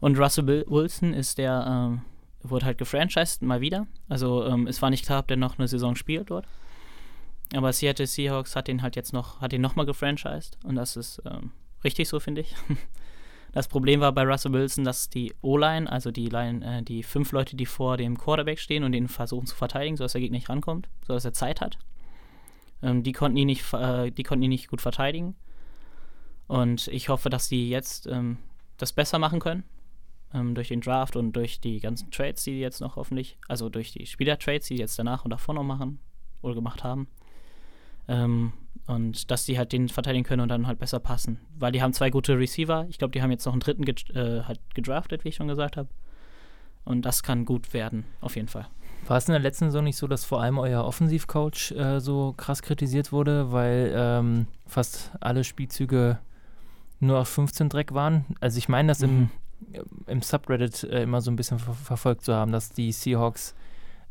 Und Russell Wilson ist der, ähm, wurde halt gefranchised, mal wieder. Also ähm, es war nicht klar, ob der noch eine Saison spielt dort. Aber Seattle Seahawks hat ihn halt jetzt noch, hat ihn nochmal gefranchised. Und das ist ähm, richtig so, finde ich. Das Problem war bei Russell Wilson, dass die O-Line, also die Line, äh, die fünf Leute, die vor dem Quarterback stehen und ihn versuchen zu verteidigen, sodass der Gegner nicht rankommt, sodass er Zeit hat. Ähm, die, konnten ihn nicht, äh, die konnten ihn nicht gut verteidigen. Und ich hoffe, dass sie jetzt ähm, das besser machen können. Ähm, durch den Draft und durch die ganzen Trades, die, die jetzt noch hoffentlich, also durch die Spielertrades, die, die jetzt danach und davor noch machen oder gemacht haben. Ähm, und dass die halt den verteidigen können und dann halt besser passen. Weil die haben zwei gute Receiver. Ich glaube, die haben jetzt noch einen dritten ge äh, halt gedraftet, wie ich schon gesagt habe. Und das kann gut werden, auf jeden Fall. War es in der letzten Saison nicht so, dass vor allem euer Offensivcoach äh, so krass kritisiert wurde, weil ähm, fast alle Spielzüge nur auf 15 Dreck waren? Also ich meine, das mhm. im, im Subreddit äh, immer so ein bisschen ver verfolgt zu haben, dass die Seahawks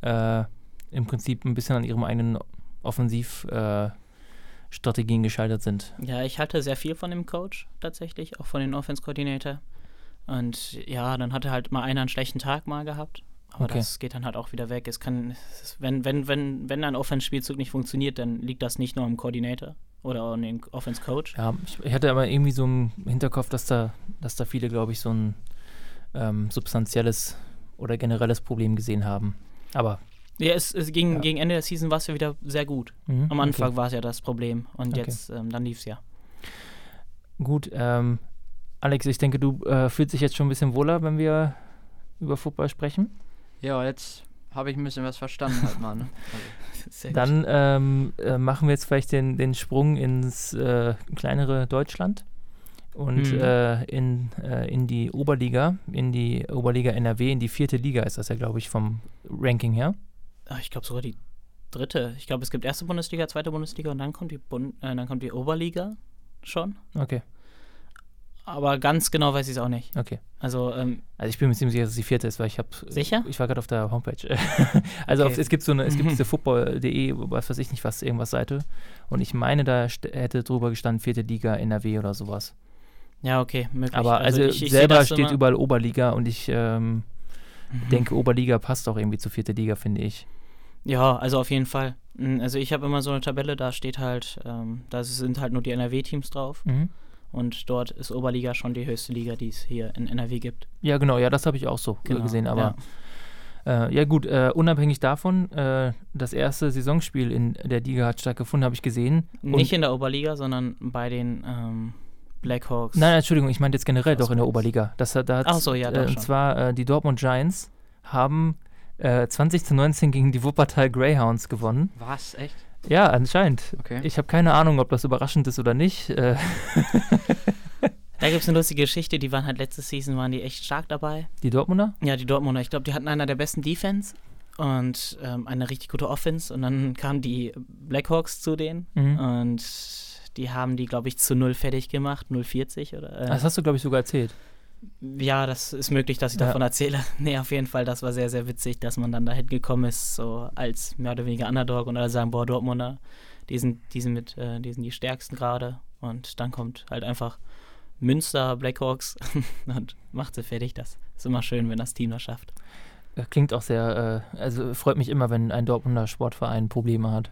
äh, im Prinzip ein bisschen an ihrem eigenen Offensivstrategien äh, gescheitert sind. Ja, ich halte sehr viel von dem Coach tatsächlich, auch von dem Offense-Coordinator. Und ja, dann hatte halt mal einer einen schlechten Tag mal gehabt. Aber okay. das geht dann halt auch wieder weg. Es kann, es, wenn, wenn, wenn, wenn ein Offense-Spielzug nicht funktioniert, dann liegt das nicht nur am Koordinator oder an dem Offense-Coach. Ja, ich, ich, hatte aber irgendwie so im Hinterkopf, dass da, dass da viele, glaube ich, so ein ähm, substanzielles oder generelles Problem gesehen haben. Aber. Ja, es, es ging, ja. gegen Ende der Season war es ja wieder sehr gut. Mhm, Am Anfang okay. war es ja das Problem und okay. jetzt, ähm, dann lief es ja. Gut, ähm, Alex, ich denke, du äh, fühlst dich jetzt schon ein bisschen wohler, wenn wir über Football sprechen. Ja, jetzt habe ich ein bisschen was verstanden halt mal. Ne? Also. Dann ähm, äh, machen wir jetzt vielleicht den, den Sprung ins äh, kleinere Deutschland und mhm. äh, in, äh, in die Oberliga, in die Oberliga NRW, in die vierte Liga ist das ja, glaube ich, vom Ranking her. Ach, ich glaube sogar die dritte. Ich glaube, es gibt erste Bundesliga, zweite Bundesliga und dann kommt die, Bund äh, dann kommt die Oberliga schon. Okay. Aber ganz genau weiß ich es auch nicht. Okay. Also, ähm, also ich bin mir ziemlich sicher, dass es die vierte ist, weil ich habe. Sicher? Ich war gerade auf der Homepage. also okay. auf, es gibt so eine, es gibt diese football.de, was weiß ich nicht was, irgendwas Seite. Und ich meine, da hätte drüber gestanden, vierte Liga NRW oder sowas. Ja, okay, möglich. Aber also, also ich, ich selber steht immer. überall Oberliga und ich ähm, mhm. denke, Oberliga passt auch irgendwie zur vierte Liga, finde ich. Ja, also auf jeden Fall. Hm, also ich habe immer so eine Tabelle, da steht halt, ähm, da sind halt nur die NRW-Teams drauf. Mhm. Und dort ist Oberliga schon die höchste Liga, die es hier in NRW gibt. Ja, genau, ja, das habe ich auch so genau, gesehen. Aber ja, äh, ja gut, äh, unabhängig davon, äh, das erste Saisonspiel in der Liga hat stattgefunden, habe ich gesehen. Nicht in der Oberliga, sondern bei den ähm, Blackhawks. Nein, Entschuldigung, ich meinte jetzt generell doch in der Oberliga. Das, da hat, Ach so, ja, äh, Und zwar äh, die Dortmund Giants haben 20 äh, zu 19 gegen die Wuppertal Greyhounds gewonnen. Was? Echt? Ja, anscheinend. Okay. Ich habe keine Ahnung, ob das überraschend ist oder nicht. Äh. Da gibt es eine lustige Geschichte, die waren halt letzte Season, waren die echt stark dabei. Die Dortmunder? Ja, die Dortmunder. Ich glaube, die hatten einer der besten Defense und ähm, eine richtig gute Offense. Und dann kamen die Blackhawks zu denen mhm. und die haben die, glaube ich, zu null fertig gemacht, 0,40 oder. Äh, das hast du, glaube ich, sogar erzählt. Ja, das ist möglich, dass ich ja. davon erzähle. Nee, auf jeden Fall, das war sehr, sehr witzig, dass man dann dahin gekommen ist, so als mehr oder weniger Underdog und alle sagen, boah, Dortmunder, die sind, die sind mit, äh, die sind die stärksten gerade. Und dann kommt halt einfach Münster, Blackhawks und macht sie fertig. Das ist immer schön, wenn das Team das schafft. Äh, klingt auch sehr, äh, also freut mich immer, wenn ein Dortmunder Sportverein Probleme hat.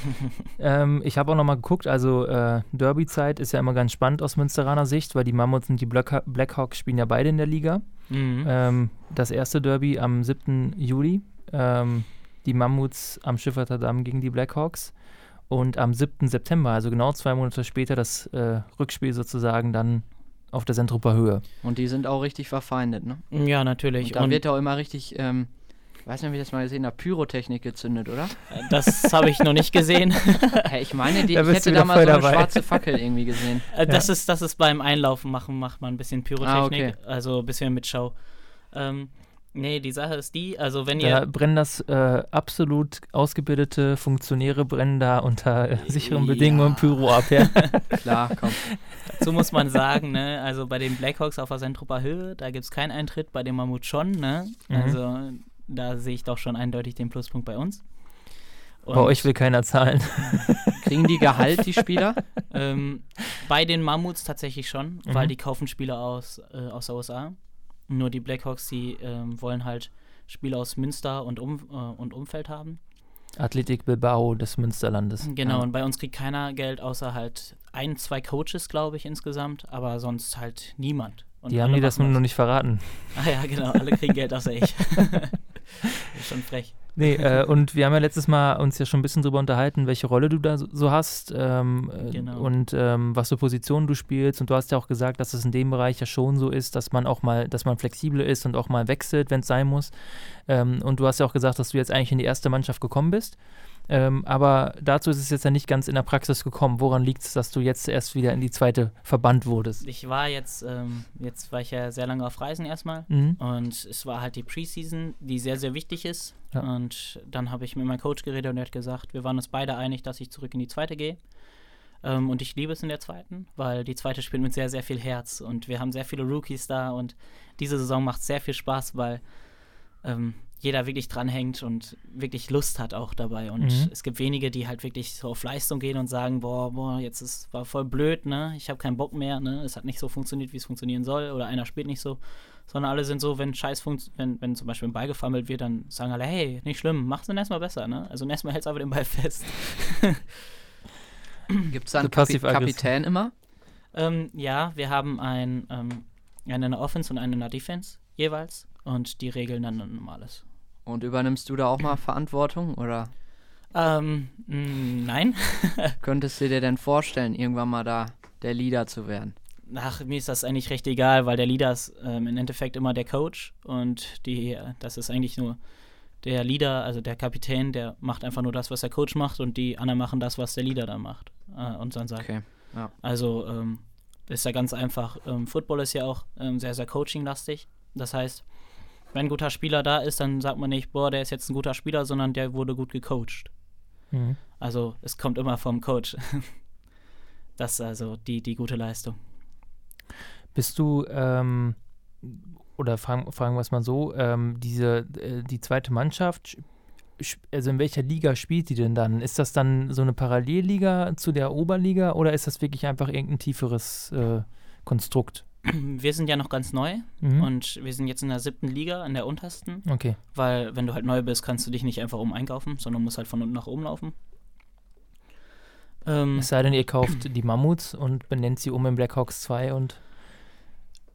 ähm, ich habe auch nochmal geguckt, also äh, Derby-Zeit ist ja immer ganz spannend aus Münsteraner Sicht, weil die Mammuts und die Black Blackhawks spielen ja beide in der Liga. Mhm. Ähm, das erste Derby am 7. Juli, ähm, die Mammuts am Schifferter Damm gegen die Blackhawks. Und am 7. September, also genau zwei Monate später, das äh, Rückspiel sozusagen dann auf der Sentruper Höhe. Und die sind auch richtig verfeindet, ne? Ja, natürlich. Und da und wird auch immer richtig, ähm, weiß nicht, ob ich das mal gesehen habe, Pyrotechnik gezündet, oder? Das habe ich noch nicht gesehen. hey, ich meine, die, da ich hätte da mal so eine dabei. schwarze Fackel irgendwie gesehen. Äh, das, ja. ist, das ist beim Einlaufen machen, macht man ein bisschen Pyrotechnik, ah, okay. also ein bisschen mit Show. Ähm, Nee, die Sache ist die, also wenn ihr. Da brennen das äh, absolut ausgebildete Funktionäre brennen da unter äh, sicheren ja. Bedingungen Pyro ab, ja. Klar, komm. Dazu muss man sagen, ne, also bei den Blackhawks auf der Sentruper Höhe, da gibt es keinen Eintritt, bei dem Mammut schon, ne? Mhm. Also da sehe ich doch schon eindeutig den Pluspunkt bei uns. Und bei euch will keiner zahlen. Kriegen die Gehalt, die Spieler? Ähm, bei den Mammuts tatsächlich schon, mhm. weil die kaufen Spieler aus, äh, aus der USA. Nur die Blackhawks, die ähm, wollen halt Spieler aus Münster und, um, äh, und Umfeld haben. Athletik Bilbao des Münsterlandes. Genau, ja. und bei uns kriegt keiner Geld, außer halt ein, zwei Coaches, glaube ich, insgesamt, aber sonst halt niemand. Und die haben mir das nur noch nicht verraten. Ah ja, genau, alle kriegen Geld außer ich. ist schon frech. Nee, äh, und wir haben ja letztes Mal uns ja schon ein bisschen drüber unterhalten, welche Rolle du da so, hast ähm, äh, genau. und ähm, was für Positionen du spielst. Und du hast ja auch gesagt, dass es in dem Bereich ja schon so ist, dass man auch mal, dass man flexibel ist und auch mal wechselt, wenn es sein muss. Ähm, und du hast ja auch gesagt, dass du jetzt eigentlich in die erste Mannschaft gekommen bist. Ähm, aber dazu ist es jetzt ja nicht ganz in der Praxis gekommen. Woran liegt es, dass du jetzt erst wieder in die zweite Verband wurdest? Ich war jetzt, ähm, jetzt war ich ja sehr lange auf Reisen erstmal mhm. und es war halt die Preseason, die sehr, sehr wichtig ist. Ja. Und dann habe ich mit meinem Coach geredet und er hat gesagt, wir waren uns beide einig, dass ich zurück in die zweite gehe. Ähm, und ich liebe es in der zweiten, weil die zweite spielt mit sehr, sehr viel Herz und wir haben sehr viele Rookies da und diese Saison macht sehr viel Spaß, weil ähm, jeder wirklich dranhängt und wirklich Lust hat auch dabei. Und mhm. es gibt wenige, die halt wirklich so auf Leistung gehen und sagen, boah, boah, jetzt ist war voll blöd, ne? Ich habe keinen Bock mehr, ne? Es hat nicht so funktioniert, wie es funktionieren soll, oder einer spielt nicht so. Sondern alle sind so, wenn Scheiß wenn, wenn zum Beispiel ein Ball gefammelt wird, dann sagen alle, hey, nicht schlimm, mach's dann erstmal besser, ne? Also erstmal hältst du einfach den Ball fest. Gibt es da einen Kapi Kapitän immer? Ähm, ja, wir haben ein, ähm, einen in der Offense und einen in der Defense jeweils und die regeln dann normales. Und übernimmst du da auch mal Verantwortung oder? Ähm, mm, nein. Könntest du dir denn vorstellen, irgendwann mal da der Leader zu werden? Ach, mir ist das eigentlich recht egal, weil der Leader ist ähm, im Endeffekt immer der Coach und die, das ist eigentlich nur der Leader, also der Kapitän, der macht einfach nur das, was der Coach macht und die anderen machen das, was der Leader dann macht äh, und dann sagt. Okay. Ja. Also ähm, ist ja ganz einfach. Ähm, Football ist ja auch ähm, sehr, sehr coaching-lastig. Das heißt, wenn ein guter Spieler da ist, dann sagt man nicht, boah, der ist jetzt ein guter Spieler, sondern der wurde gut gecoacht. Mhm. Also es kommt immer vom Coach. das ist also die, die gute Leistung. Bist du, ähm, oder fragen, fragen wir es mal so, ähm, diese, äh, die zweite Mannschaft, also in welcher Liga spielt die denn dann? Ist das dann so eine Parallelliga zu der Oberliga oder ist das wirklich einfach irgendein tieferes äh, Konstrukt? Wir sind ja noch ganz neu mhm. und wir sind jetzt in der siebten Liga, in der untersten. Okay. Weil, wenn du halt neu bist, kannst du dich nicht einfach um einkaufen, sondern musst halt von unten nach oben laufen. Ähm, es sei denn, ihr kauft die Mammuts und benennt sie um in Blackhawks 2 und.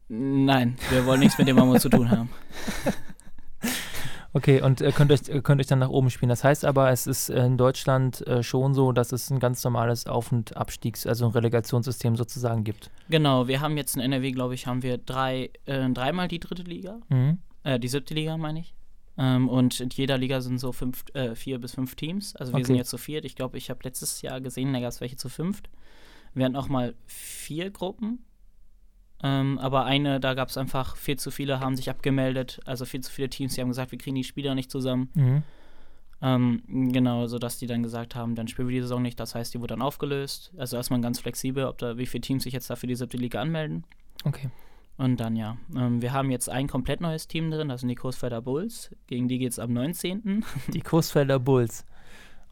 Nein, wir wollen nichts mit dem Mammut zu tun haben. Okay, und äh, könnt, euch, könnt euch dann nach oben spielen. Das heißt aber, es ist in Deutschland äh, schon so, dass es ein ganz normales Auf- und Abstiegs-, also ein Relegationssystem sozusagen gibt. Genau, wir haben jetzt in NRW, glaube ich, haben wir drei, äh, dreimal die dritte Liga. Mhm. Äh, die siebte Liga, meine ich. Ähm, und in jeder Liga sind so fünf, äh, vier bis fünf Teams. Also wir okay. sind jetzt zu viert. Ich glaube, ich habe letztes Jahr gesehen, da gab es welche zu fünft. Wir hatten auch mal vier Gruppen. Ähm, aber eine, da gab es einfach viel zu viele, haben sich abgemeldet. Also viel zu viele Teams, die haben gesagt, wir kriegen die Spieler nicht zusammen. Mhm. Ähm, genau, sodass die dann gesagt haben, dann spielen wir die Saison nicht. Das heißt, die wurde dann aufgelöst. Also erstmal ganz flexibel, ob da wie viele Teams sich jetzt da für die siebte Liga anmelden. Okay. Und dann ja. Ähm, wir haben jetzt ein komplett neues Team drin, das sind die Coesfelder Bulls. Gegen die geht es am 19. Die Coesfelder Bulls.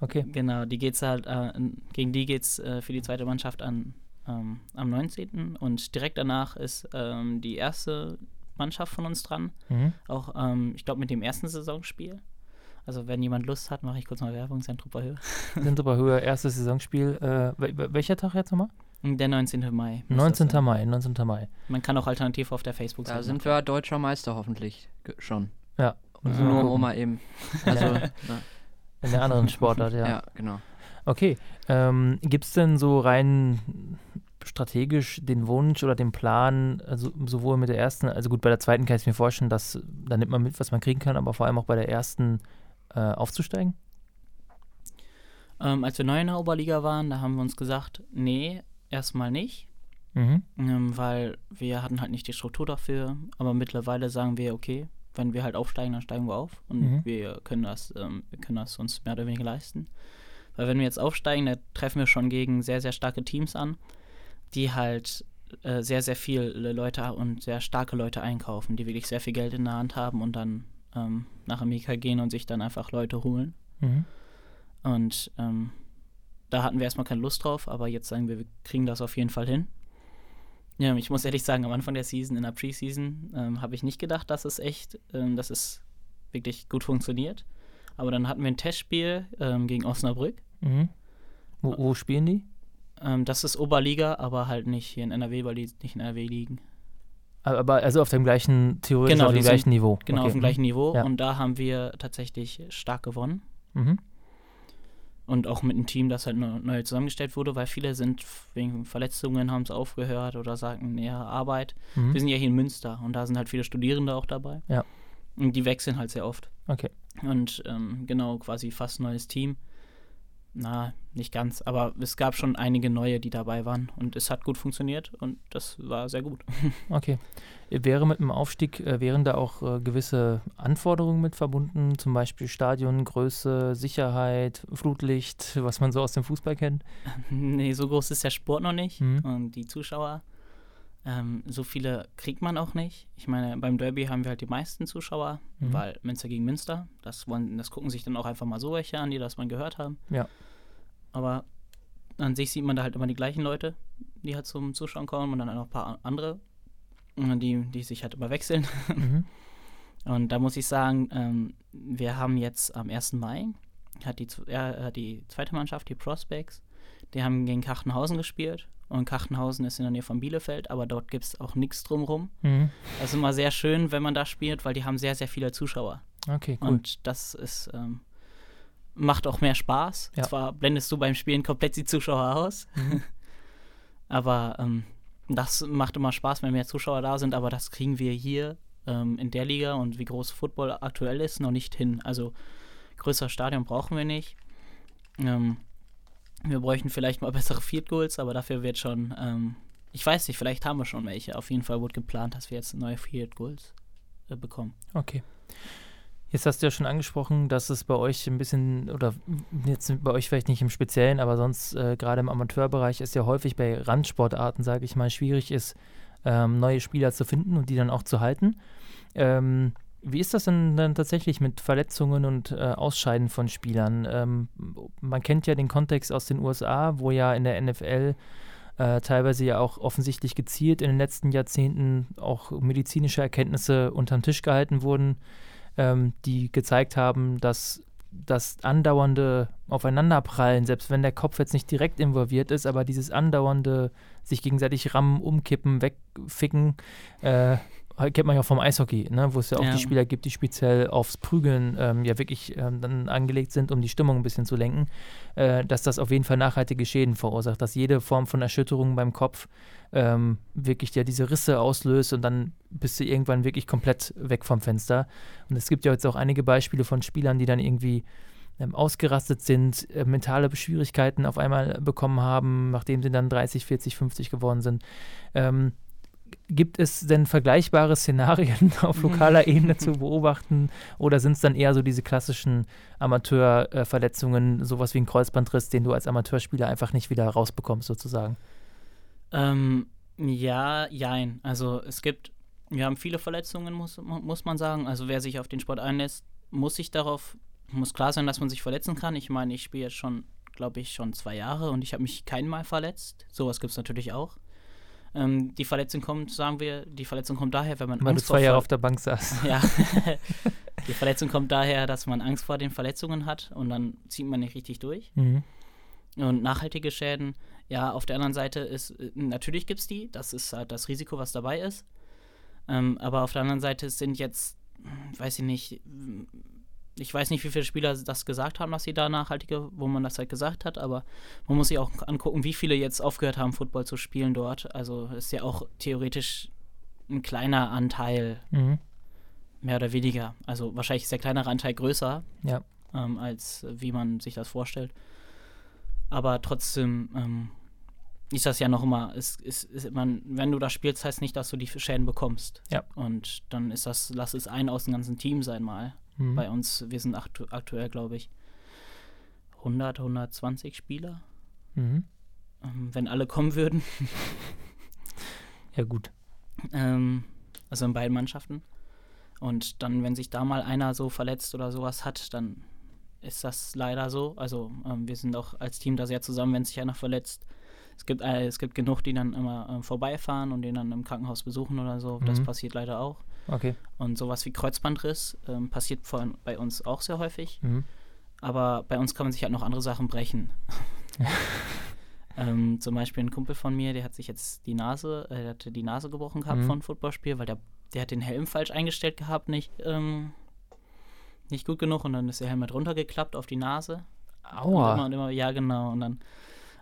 Okay. Genau, die geht's halt, äh, gegen die geht es äh, für die zweite Mannschaft an, ähm, am 19. Und direkt danach ist ähm, die erste Mannschaft von uns dran. Mhm. Auch, ähm, ich glaube, mit dem ersten Saisonspiel. Also wenn jemand Lust hat, mache ich kurz mal Werbung, Sentruper Höhe. Sentruper Höhe, erstes Saisonspiel. Äh, welcher Tag jetzt nochmal? Der 19. Mai. 19. Mai, 19. Mai. Man kann auch alternativ auf der Facebook-Seite. Da sind wir deutscher Meister hoffentlich schon. Ja. Und nur um mal eben. Also, ja. In der anderen Sportart, ja. Ja, genau. Okay. Ähm, Gibt es denn so rein strategisch den Wunsch oder den Plan, also sowohl mit der ersten, also gut, bei der zweiten kann ich mir vorstellen, dass da nimmt man mit, was man kriegen kann, aber vor allem auch bei der ersten äh, aufzusteigen? Ähm, als wir neu in der Oberliga waren, da haben wir uns gesagt, nee, erstmal nicht. Mhm. Ähm, weil wir hatten halt nicht die Struktur dafür, aber mittlerweile sagen wir, okay, wenn wir halt aufsteigen, dann steigen wir auf und mhm. wir können das, ähm, wir können das uns mehr oder weniger leisten. Weil wenn wir jetzt aufsteigen, dann treffen wir schon gegen sehr, sehr starke Teams an, die halt äh, sehr, sehr viele Leute und sehr starke Leute einkaufen, die wirklich sehr viel Geld in der Hand haben und dann ähm, nach Amerika gehen und sich dann einfach Leute holen. Mhm. Und ähm, da hatten wir erstmal keine Lust drauf, aber jetzt sagen wir, wir kriegen das auf jeden Fall hin. Ja, ich muss ehrlich sagen, am Anfang der Season, in der Preseason, ähm, habe ich nicht gedacht, dass es echt, ähm, dass es wirklich gut funktioniert. Aber dann hatten wir ein Testspiel ähm, gegen Osnabrück. Mhm. Wo, wo, spielen die? Ähm, das ist Oberliga, aber halt nicht hier in NRW, weil die nicht in NRW liegen. Aber also auf dem gleichen, theoretisch genau, auf dem gleichen Niveau. Genau, okay. auf dem gleichen mhm. Niveau. Ja. Und da haben wir tatsächlich stark gewonnen. Mhm. Und auch mit einem Team, das halt neu zusammengestellt wurde, weil viele sind wegen Verletzungen haben es aufgehört oder sagen, ja, Arbeit. Mhm. Wir sind ja hier in Münster und da sind halt viele Studierende auch dabei. Ja. Und die wechseln halt sehr oft. Okay. Und ähm, genau, quasi fast neues Team. Na, nicht ganz, aber es gab schon einige neue, die dabei waren und es hat gut funktioniert und das war sehr gut. Okay. Wäre mit dem Aufstieg, äh, wären da auch äh, gewisse Anforderungen mit verbunden, zum Beispiel Stadiongröße, Sicherheit, Flutlicht, was man so aus dem Fußball kennt? Nee, so groß ist der Sport noch nicht mhm. und die Zuschauer. Ähm, so viele kriegt man auch nicht. Ich meine, beim Derby haben wir halt die meisten Zuschauer, mhm. weil Münster gegen Münster. Das, wollen, das gucken sich dann auch einfach mal so welche an, die das mal gehört haben. Ja. Aber an sich sieht man da halt immer die gleichen Leute, die halt zum Zuschauen kommen und dann noch ein paar andere, die, die sich halt immer wechseln. Mhm. Und da muss ich sagen, ähm, wir haben jetzt am 1. Mai, hat die, äh, die zweite Mannschaft, die Prospects, die haben gegen Kachtenhausen gespielt. Und Kachtenhausen ist in der Nähe von Bielefeld, aber dort gibt es auch nichts drumherum. Mhm. Das ist immer sehr schön, wenn man da spielt, weil die haben sehr, sehr viele Zuschauer. Okay, cool. Und das ist ähm, macht auch mehr Spaß. Ja. Zwar blendest du beim Spielen komplett die Zuschauer aus, mhm. aber ähm, das macht immer Spaß, wenn mehr Zuschauer da sind, aber das kriegen wir hier ähm, in der Liga und wie groß Football aktuell ist, noch nicht hin. Also größer Stadion brauchen wir nicht. Ähm, wir bräuchten vielleicht mal bessere Field Goals, aber dafür wird schon, ähm, ich weiß nicht, vielleicht haben wir schon welche. Auf jeden Fall wurde geplant, dass wir jetzt neue Field Goals äh, bekommen. Okay. Jetzt hast du ja schon angesprochen, dass es bei euch ein bisschen, oder jetzt bei euch vielleicht nicht im Speziellen, aber sonst äh, gerade im Amateurbereich ist ja häufig bei Randsportarten, sage ich mal, schwierig ist, ähm, neue Spieler zu finden und die dann auch zu halten. Ähm, wie ist das denn dann tatsächlich mit Verletzungen und äh, Ausscheiden von Spielern? Ähm, man kennt ja den Kontext aus den USA, wo ja in der NFL äh, teilweise ja auch offensichtlich gezielt in den letzten Jahrzehnten auch medizinische Erkenntnisse unterm Tisch gehalten wurden, ähm, die gezeigt haben, dass das andauernde Aufeinanderprallen, selbst wenn der Kopf jetzt nicht direkt involviert ist, aber dieses andauernde sich gegenseitig rammen, umkippen, wegficken, äh, kennt man ja auch vom Eishockey, ne, wo es ja auch ja. die Spieler gibt, die speziell aufs Prügeln ähm, ja wirklich ähm, dann angelegt sind, um die Stimmung ein bisschen zu lenken, äh, dass das auf jeden Fall nachhaltige Schäden verursacht, dass jede Form von Erschütterung beim Kopf ähm, wirklich ja diese Risse auslöst und dann bist du irgendwann wirklich komplett weg vom Fenster. Und es gibt ja jetzt auch einige Beispiele von Spielern, die dann irgendwie ähm, ausgerastet sind, äh, mentale Schwierigkeiten auf einmal bekommen haben, nachdem sie dann 30, 40, 50 geworden sind. Ähm, Gibt es denn vergleichbare Szenarien auf lokaler Ebene zu beobachten oder sind es dann eher so diese klassischen Amateurverletzungen, äh, sowas wie ein Kreuzbandriss, den du als Amateurspieler einfach nicht wieder rausbekommst, sozusagen? Ähm, ja, jein. Also es gibt, wir haben viele Verletzungen, muss, muss man sagen. Also wer sich auf den Sport einlässt, muss sich darauf, muss klar sein, dass man sich verletzen kann. Ich meine, ich spiele jetzt schon, glaube ich, schon zwei Jahre und ich habe mich kein Mal verletzt. Sowas gibt es natürlich auch. Ähm, die Verletzung kommt, sagen wir, die Verletzung kommt daher, wenn man Weil Angst du zwei Jahre auf der Bank saß. ja. die Verletzung kommt daher, dass man Angst vor den Verletzungen hat und dann zieht man nicht richtig durch. Mhm. Und nachhaltige Schäden, ja, auf der anderen Seite ist, äh, natürlich gibt es die, das ist halt das Risiko, was dabei ist. Ähm, aber auf der anderen Seite sind jetzt, weiß ich nicht, ich weiß nicht, wie viele Spieler das gesagt haben, dass sie da nachhaltige, wo man das halt gesagt hat, aber man muss sich auch angucken, wie viele jetzt aufgehört haben, Football zu spielen dort. Also ist ja auch theoretisch ein kleiner Anteil, mhm. mehr oder weniger. Also wahrscheinlich ist der kleinere Anteil größer, ja. ähm, als wie man sich das vorstellt. Aber trotzdem ähm, ist das ja noch immer, ist, ist, ist man, wenn du das spielst, heißt nicht, dass du die Schäden bekommst. Ja. Und dann ist das, lass es ein aus dem ganzen Team sein mal. Mhm. Bei uns, wir sind aktu aktuell, glaube ich, 100, 120 Spieler. Mhm. Ähm, wenn alle kommen würden. ja, gut. Ähm, also in beiden Mannschaften. Und dann, wenn sich da mal einer so verletzt oder sowas hat, dann ist das leider so. Also ähm, wir sind auch als Team da sehr zusammen, wenn sich einer verletzt. Es gibt, äh, es gibt genug, die dann immer äh, vorbeifahren und den dann im Krankenhaus besuchen oder so. Mhm. Das passiert leider auch. Okay. Und sowas wie Kreuzbandriss ähm, passiert vor, bei uns auch sehr häufig. Mhm. Aber bei uns kann man sich halt noch andere Sachen brechen. ähm, zum Beispiel ein Kumpel von mir, der hat sich jetzt die Nase, äh, der hatte die Nase gebrochen gehabt mhm. von Footballspiel, weil der, der hat den Helm falsch eingestellt gehabt, nicht, ähm, nicht gut genug und dann ist der Helm halt runtergeklappt auf die Nase. Aua. Und immer und immer, ja, genau. Und dann,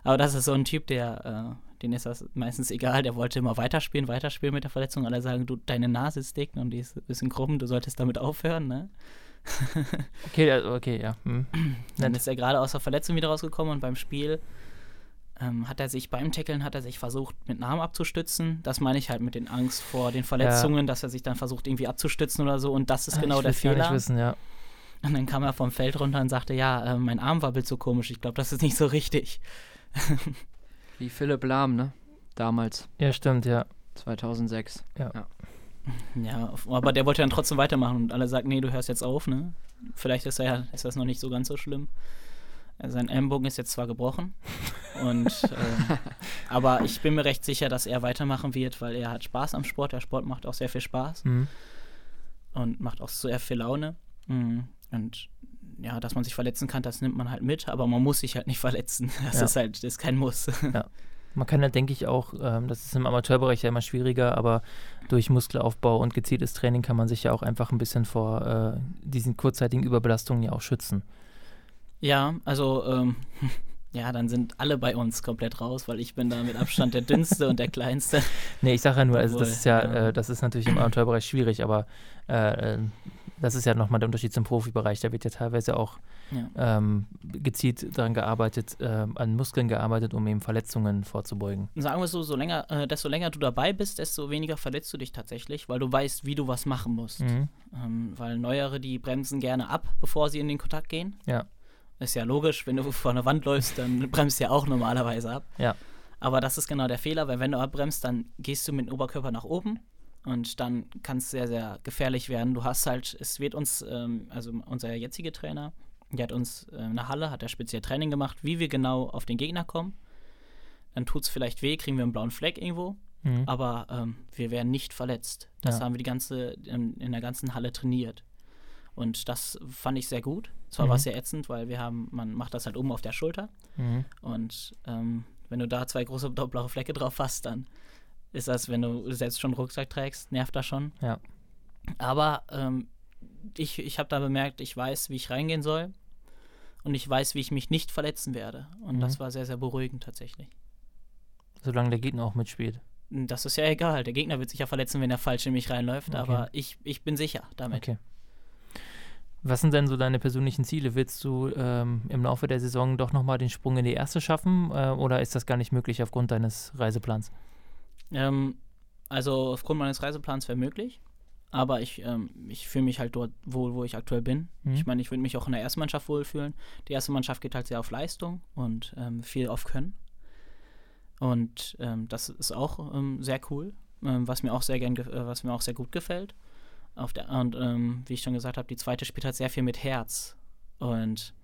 aber das ist so ein Typ, der äh, denen ist das meistens egal, der wollte immer weiterspielen, weiterspielen mit der Verletzung. Alle sagen, du, deine Nase ist dick und die ist ein bisschen krumm, du solltest damit aufhören, ne? okay, okay, ja. Hm. Dann ist er gerade aus der Verletzung wieder rausgekommen und beim Spiel ähm, hat er sich beim Tackeln hat er sich versucht mit Namen abzustützen. Das meine ich halt mit den Angst vor den Verletzungen, ja. dass er sich dann versucht irgendwie abzustützen oder so und das ist ah, genau der Fehler. Gar nicht wissen, ja. Und dann kam er vom Feld runter und sagte, ja, äh, mein Arm wabbelt so komisch. Ich glaube, das ist nicht so richtig. Wie Philipp Lahm, ne? Damals. Ja, stimmt, ja. 2006. Ja. ja. Ja, aber der wollte dann trotzdem weitermachen und alle sagten, nee, du hörst jetzt auf, ne? Vielleicht ist, er, ist das noch nicht so ganz so schlimm. Sein Ellenbogen ist jetzt zwar gebrochen, und, äh, aber ich bin mir recht sicher, dass er weitermachen wird, weil er hat Spaß am Sport. Der Sport macht auch sehr viel Spaß mhm. und macht auch sehr viel Laune. Mhm. Und ja, dass man sich verletzen kann, das nimmt man halt mit, aber man muss sich halt nicht verletzen. Das ja. ist halt, das ist kein Muss. Ja. Man kann halt, denke ich, auch, ähm, das ist im Amateurbereich ja immer schwieriger, aber durch Muskelaufbau und gezieltes Training kann man sich ja auch einfach ein bisschen vor äh, diesen kurzzeitigen Überbelastungen ja auch schützen. Ja, also ähm, ja, dann sind alle bei uns komplett raus, weil ich bin da mit Abstand der dünnste und der kleinste. Nee, ich sage ja nur, also das ist ja. Äh, das ist natürlich im Amateurbereich schwierig, aber äh, das ist ja nochmal der Unterschied zum Profibereich. Da wird ja teilweise auch ja. ähm, gezielt daran gearbeitet, äh, an Muskeln gearbeitet, um eben Verletzungen vorzubeugen. Sagen wir so, so länger, äh, desto länger du dabei bist, desto weniger verletzt du dich tatsächlich, weil du weißt, wie du was machen musst. Mhm. Ähm, weil Neuere, die bremsen gerne ab, bevor sie in den Kontakt gehen. Ja. Ist ja logisch, wenn du vor einer Wand läufst, dann bremst du ja auch normalerweise ab. Ja. Aber das ist genau der Fehler, weil wenn du abbremst, dann gehst du mit dem Oberkörper nach oben und dann kann es sehr, sehr gefährlich werden. Du hast halt, es wird uns, ähm, also unser jetziger Trainer, der hat uns äh, in der Halle, hat er speziell Training gemacht, wie wir genau auf den Gegner kommen. Dann tut es vielleicht weh, kriegen wir einen blauen Fleck irgendwo, mhm. aber ähm, wir werden nicht verletzt. Das ja. haben wir die ganze, in, in der ganzen Halle trainiert. Und das fand ich sehr gut. Zwar mhm. war es sehr ätzend, weil wir haben, man macht das halt oben auf der Schulter. Mhm. Und ähm, wenn du da zwei große blaue Flecke drauf hast, dann ist das, wenn du selbst schon Rucksack trägst, nervt das schon. Ja. Aber ähm, ich, ich habe da bemerkt, ich weiß, wie ich reingehen soll und ich weiß, wie ich mich nicht verletzen werde. Und mhm. das war sehr, sehr beruhigend tatsächlich. Solange der Gegner auch mitspielt. Das ist ja egal. Der Gegner wird sich ja verletzen, wenn er falsch in mich reinläuft, okay. aber ich, ich bin sicher damit. Okay. Was sind denn so deine persönlichen Ziele? Willst du ähm, im Laufe der Saison doch nochmal den Sprung in die erste schaffen äh, oder ist das gar nicht möglich aufgrund deines Reiseplans? Ähm, also aufgrund meines Reiseplans wäre möglich, aber ich, ähm, ich fühle mich halt dort wohl, wo ich aktuell bin. Mhm. Ich meine, ich würde mich auch in der ersten Mannschaft wohlfühlen. Die erste Mannschaft geht halt sehr auf Leistung und ähm, viel auf Können. Und ähm, das ist auch ähm, sehr cool, was mir auch sehr gern, äh, was mir auch sehr gut gefällt. Auf der, und ähm, wie ich schon gesagt habe, die zweite spielt halt sehr viel mit Herz. Und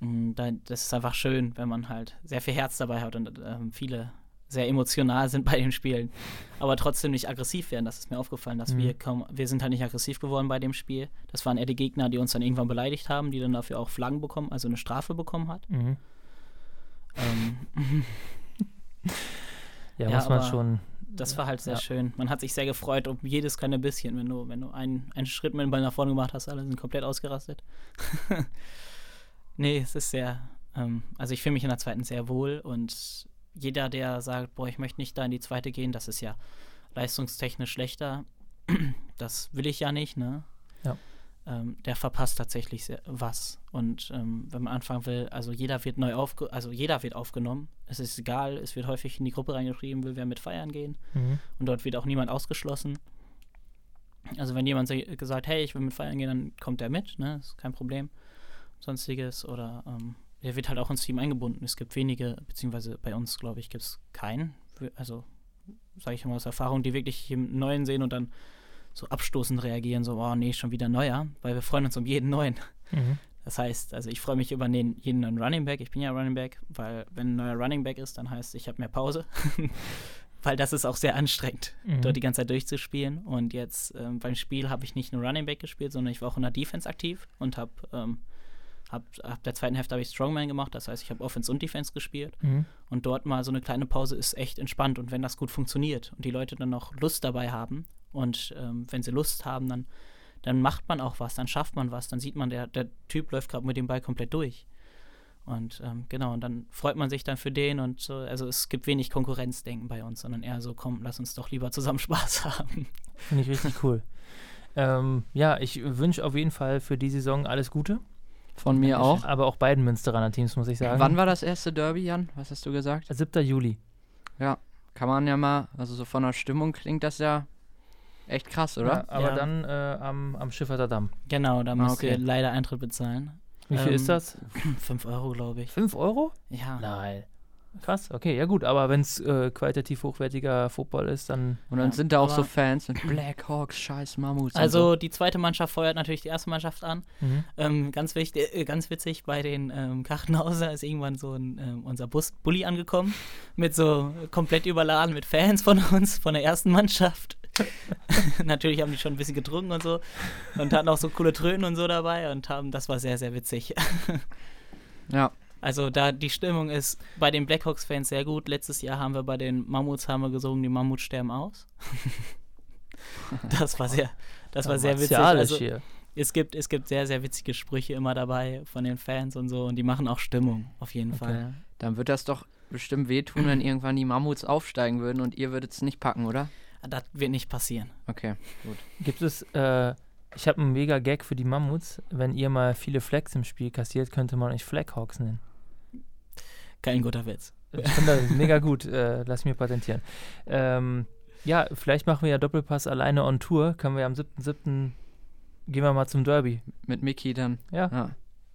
mm, das ist einfach schön, wenn man halt sehr viel Herz dabei hat und ähm, viele sehr emotional sind bei den Spielen, aber trotzdem nicht aggressiv werden. Das ist mir aufgefallen, dass mhm. wir kaum, wir sind halt nicht aggressiv geworden bei dem Spiel. Das waren eher die Gegner, die uns dann irgendwann beleidigt haben, die dann dafür auch Flaggen bekommen, also eine Strafe bekommen hat. Mhm. Ähm. ja, ja, muss man schon das war halt sehr ja. schön. Man hat sich sehr gefreut um jedes kleine bisschen. Wenn du, wenn du einen, einen Schritt mit dem Ball nach vorne gemacht hast, alle sind komplett ausgerastet. nee, es ist sehr, ähm, also ich fühle mich in der zweiten sehr wohl und jeder, der sagt, boah, ich möchte nicht da in die zweite gehen, das ist ja leistungstechnisch schlechter, das will ich ja nicht, ne? Ja ähm, der verpasst tatsächlich sehr, was. Und ähm, wenn man anfangen will, also jeder wird neu aufge also jeder wird aufgenommen. Es ist egal, es wird häufig in die Gruppe reingeschrieben, will wer mit feiern gehen. Mhm. Und dort wird auch niemand ausgeschlossen. Also wenn jemand gesagt, hey, ich will mit feiern gehen, dann kommt er mit, ne? Ist kein Problem. Sonstiges. Oder ähm, er wird halt auch ins Team eingebunden. Es gibt wenige, beziehungsweise bei uns, glaube ich, gibt es keinen. Also sage ich mal aus Erfahrung, die wirklich im Neuen sehen und dann so abstoßend reagieren, so, oh nee, schon wieder neuer, weil wir freuen uns um jeden neuen. Mhm. Das heißt, also ich freue mich über den, jeden neuen Running Back. Ich bin ja Running Back, weil wenn ein neuer Running Back ist, dann heißt ich habe mehr Pause. weil das ist auch sehr anstrengend, mhm. dort die ganze Zeit durchzuspielen. Und jetzt ähm, beim Spiel habe ich nicht nur Running Back gespielt, sondern ich war auch in der Defense aktiv und habe ähm, hab, ab der zweiten Hälfte habe ich Strongman gemacht, das heißt, ich habe Offense und Defense gespielt. Mhm. Und dort mal so eine kleine Pause ist echt entspannt. Und wenn das gut funktioniert und die Leute dann noch Lust dabei haben, und ähm, wenn sie Lust haben, dann, dann macht man auch was, dann schafft man was, dann sieht man, der, der Typ läuft gerade mit dem Ball komplett durch. Und ähm, genau, und dann freut man sich dann für den und so. Also es gibt wenig Konkurrenzdenken bei uns, sondern eher so, komm, lass uns doch lieber zusammen Spaß haben. Finde ich richtig cool. ähm, ja, ich wünsche auf jeden Fall für die Saison alles Gute. Von mir auch. Aber auch beiden Münsteraner Teams, muss ich sagen. Wann war das erste Derby, Jan? Was hast du gesagt? 7. Juli. Ja, kann man ja mal, also so von der Stimmung klingt das ja Echt krass, oder? Ja, aber ja. dann äh, am, am Schifferter Damm. Genau, da müsst ah, okay. ihr leider Eintritt bezahlen. Wie viel ähm, ist das? 5 Euro, glaube ich. 5 Euro? Ja. Nein. Krass, okay, ja gut, aber wenn es äh, qualitativ hochwertiger Football ist, dann. Und dann ja, sind da auch so Fans mit Black Hawks, scheiß Mammuts. Also so. die zweite Mannschaft feuert natürlich die erste Mannschaft an. Mhm. Ähm, ganz, wichtig, äh, ganz witzig, bei den ähm, Kartenhauser ist irgendwann so ein, ähm, unser Bus Bulli angekommen, mit so komplett überladen mit Fans von uns, von der ersten Mannschaft. Natürlich haben die schon ein bisschen getrunken und so und hatten auch so coole Tröten und so dabei und haben, das war sehr, sehr witzig. ja. Also da die Stimmung ist bei den Blackhawks-Fans sehr gut. Letztes Jahr haben wir bei den Mammuts haben wir gesungen, die Mammuts sterben aus. das war sehr, das war sehr witzig. Also, hier. Es gibt, es gibt sehr, sehr witzige Sprüche immer dabei von den Fans und so und die machen auch Stimmung, auf jeden okay. Fall. Dann wird das doch bestimmt wehtun, wenn irgendwann die Mammuts aufsteigen würden und ihr würdet es nicht packen, oder? Das wird nicht passieren. Okay, gut. Gibt es, äh, ich habe einen mega Gag für die Mammuts. Wenn ihr mal viele Flags im Spiel kassiert, könnte man euch Flaghawks nennen. Kein guter Witz. Ich finde das mega gut. Äh, lass mir patentieren. Ähm, ja, vielleicht machen wir ja Doppelpass alleine on Tour. Können wir ja am 7.7. gehen wir mal zum Derby. Mit Mickey dann. Ja. ja.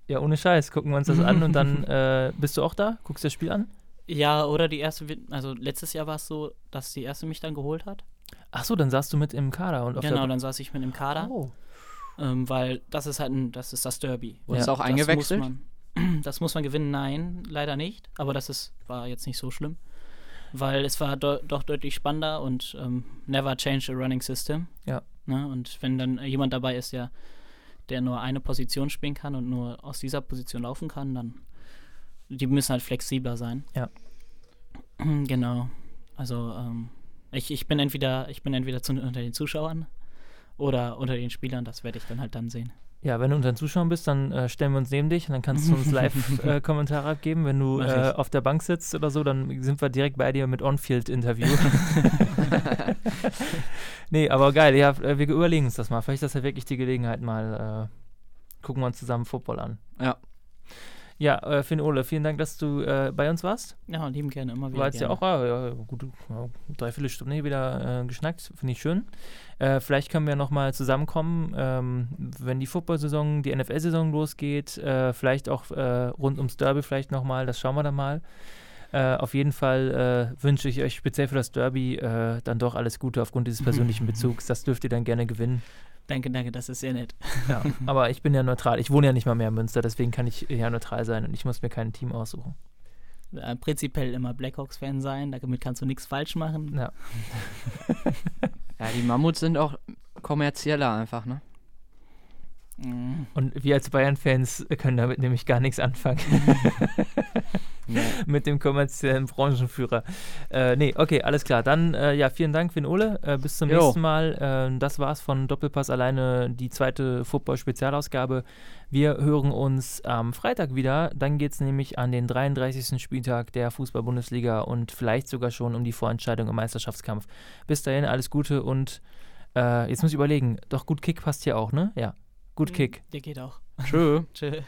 Ja, ohne Scheiß. Gucken wir uns das an und dann äh, bist du auch da? Guckst du das Spiel an? Ja, oder die erste, also letztes Jahr war es so, dass die erste mich dann geholt hat. Ach so, dann saßt du mit im Kader und auf Genau, dann saß ich mit im Kader. Oh. Ähm, weil das ist halt ein, das ist das Derby. Wurdest ja. auch eingewechselt? Das muss, man, das muss man gewinnen, nein, leider nicht. Aber das ist, war jetzt nicht so schlimm. Weil es war do, doch deutlich spannender und ähm, never change a running system. Ja. Ne? Und wenn dann jemand dabei ist, der, der nur eine Position spielen kann und nur aus dieser Position laufen kann, dann die müssen halt flexibler sein. Ja. Genau. Also ähm, ich, ich bin entweder ich bin entweder zu, unter den Zuschauern oder unter den Spielern, das werde ich dann halt dann sehen. Ja, wenn du unter den Zuschauern bist, dann äh, stellen wir uns neben dich und dann kannst du uns Live-Kommentare äh, abgeben. Wenn du äh, auf der Bank sitzt oder so, dann sind wir direkt bei dir mit On-Field-Interview. nee, aber geil. Ja, äh, wir überlegen uns das mal. Vielleicht ist das ja wirklich die Gelegenheit, mal äh, gucken wir uns zusammen Football an. Ja. Ja, äh, Finn Ole, vielen Dank, dass du äh, bei uns warst. Ja, lieben gerne, immer wieder. War jetzt ja auch äh, ja, gut, ja, dreiviertel Stunde hier wieder äh, geschnackt, finde ich schön. Äh, vielleicht können wir nochmal zusammenkommen, ähm, wenn die Football-Saison, die NFL-Saison losgeht, äh, vielleicht auch rund ums Derby vielleicht nochmal, das schauen wir dann mal. auf jeden Fall wünsche ich euch speziell für das Derby dann doch alles Gute aufgrund dieses persönlichen Bezugs. Das dürft ihr dann gerne gewinnen. Danke, danke, das ist sehr nett. Ja, aber ich bin ja neutral. Ich wohne ja nicht mal mehr in Münster, deswegen kann ich ja neutral sein und ich muss mir kein Team aussuchen. Äh, prinzipiell immer Blackhawks-Fan sein, damit kannst du nichts falsch machen. Ja. ja, die Mammuts sind auch kommerzieller einfach, ne? Mhm. Und wir als Bayern-Fans können damit nämlich gar nichts anfangen. Mit dem kommerziellen Branchenführer. Äh, nee, okay, alles klar. Dann, äh, ja, vielen Dank, Finn Ole. Äh, bis zum jo. nächsten Mal. Äh, das war's von Doppelpass alleine, die zweite Football-Spezialausgabe. Wir hören uns am Freitag wieder. Dann geht es nämlich an den 33. Spieltag der Fußball-Bundesliga und vielleicht sogar schon um die Vorentscheidung im Meisterschaftskampf. Bis dahin, alles Gute und äh, jetzt muss ich überlegen. Doch, gut Kick passt hier auch, ne? Ja. Gut mhm. Kick. Der geht auch. Tschö. Tschö.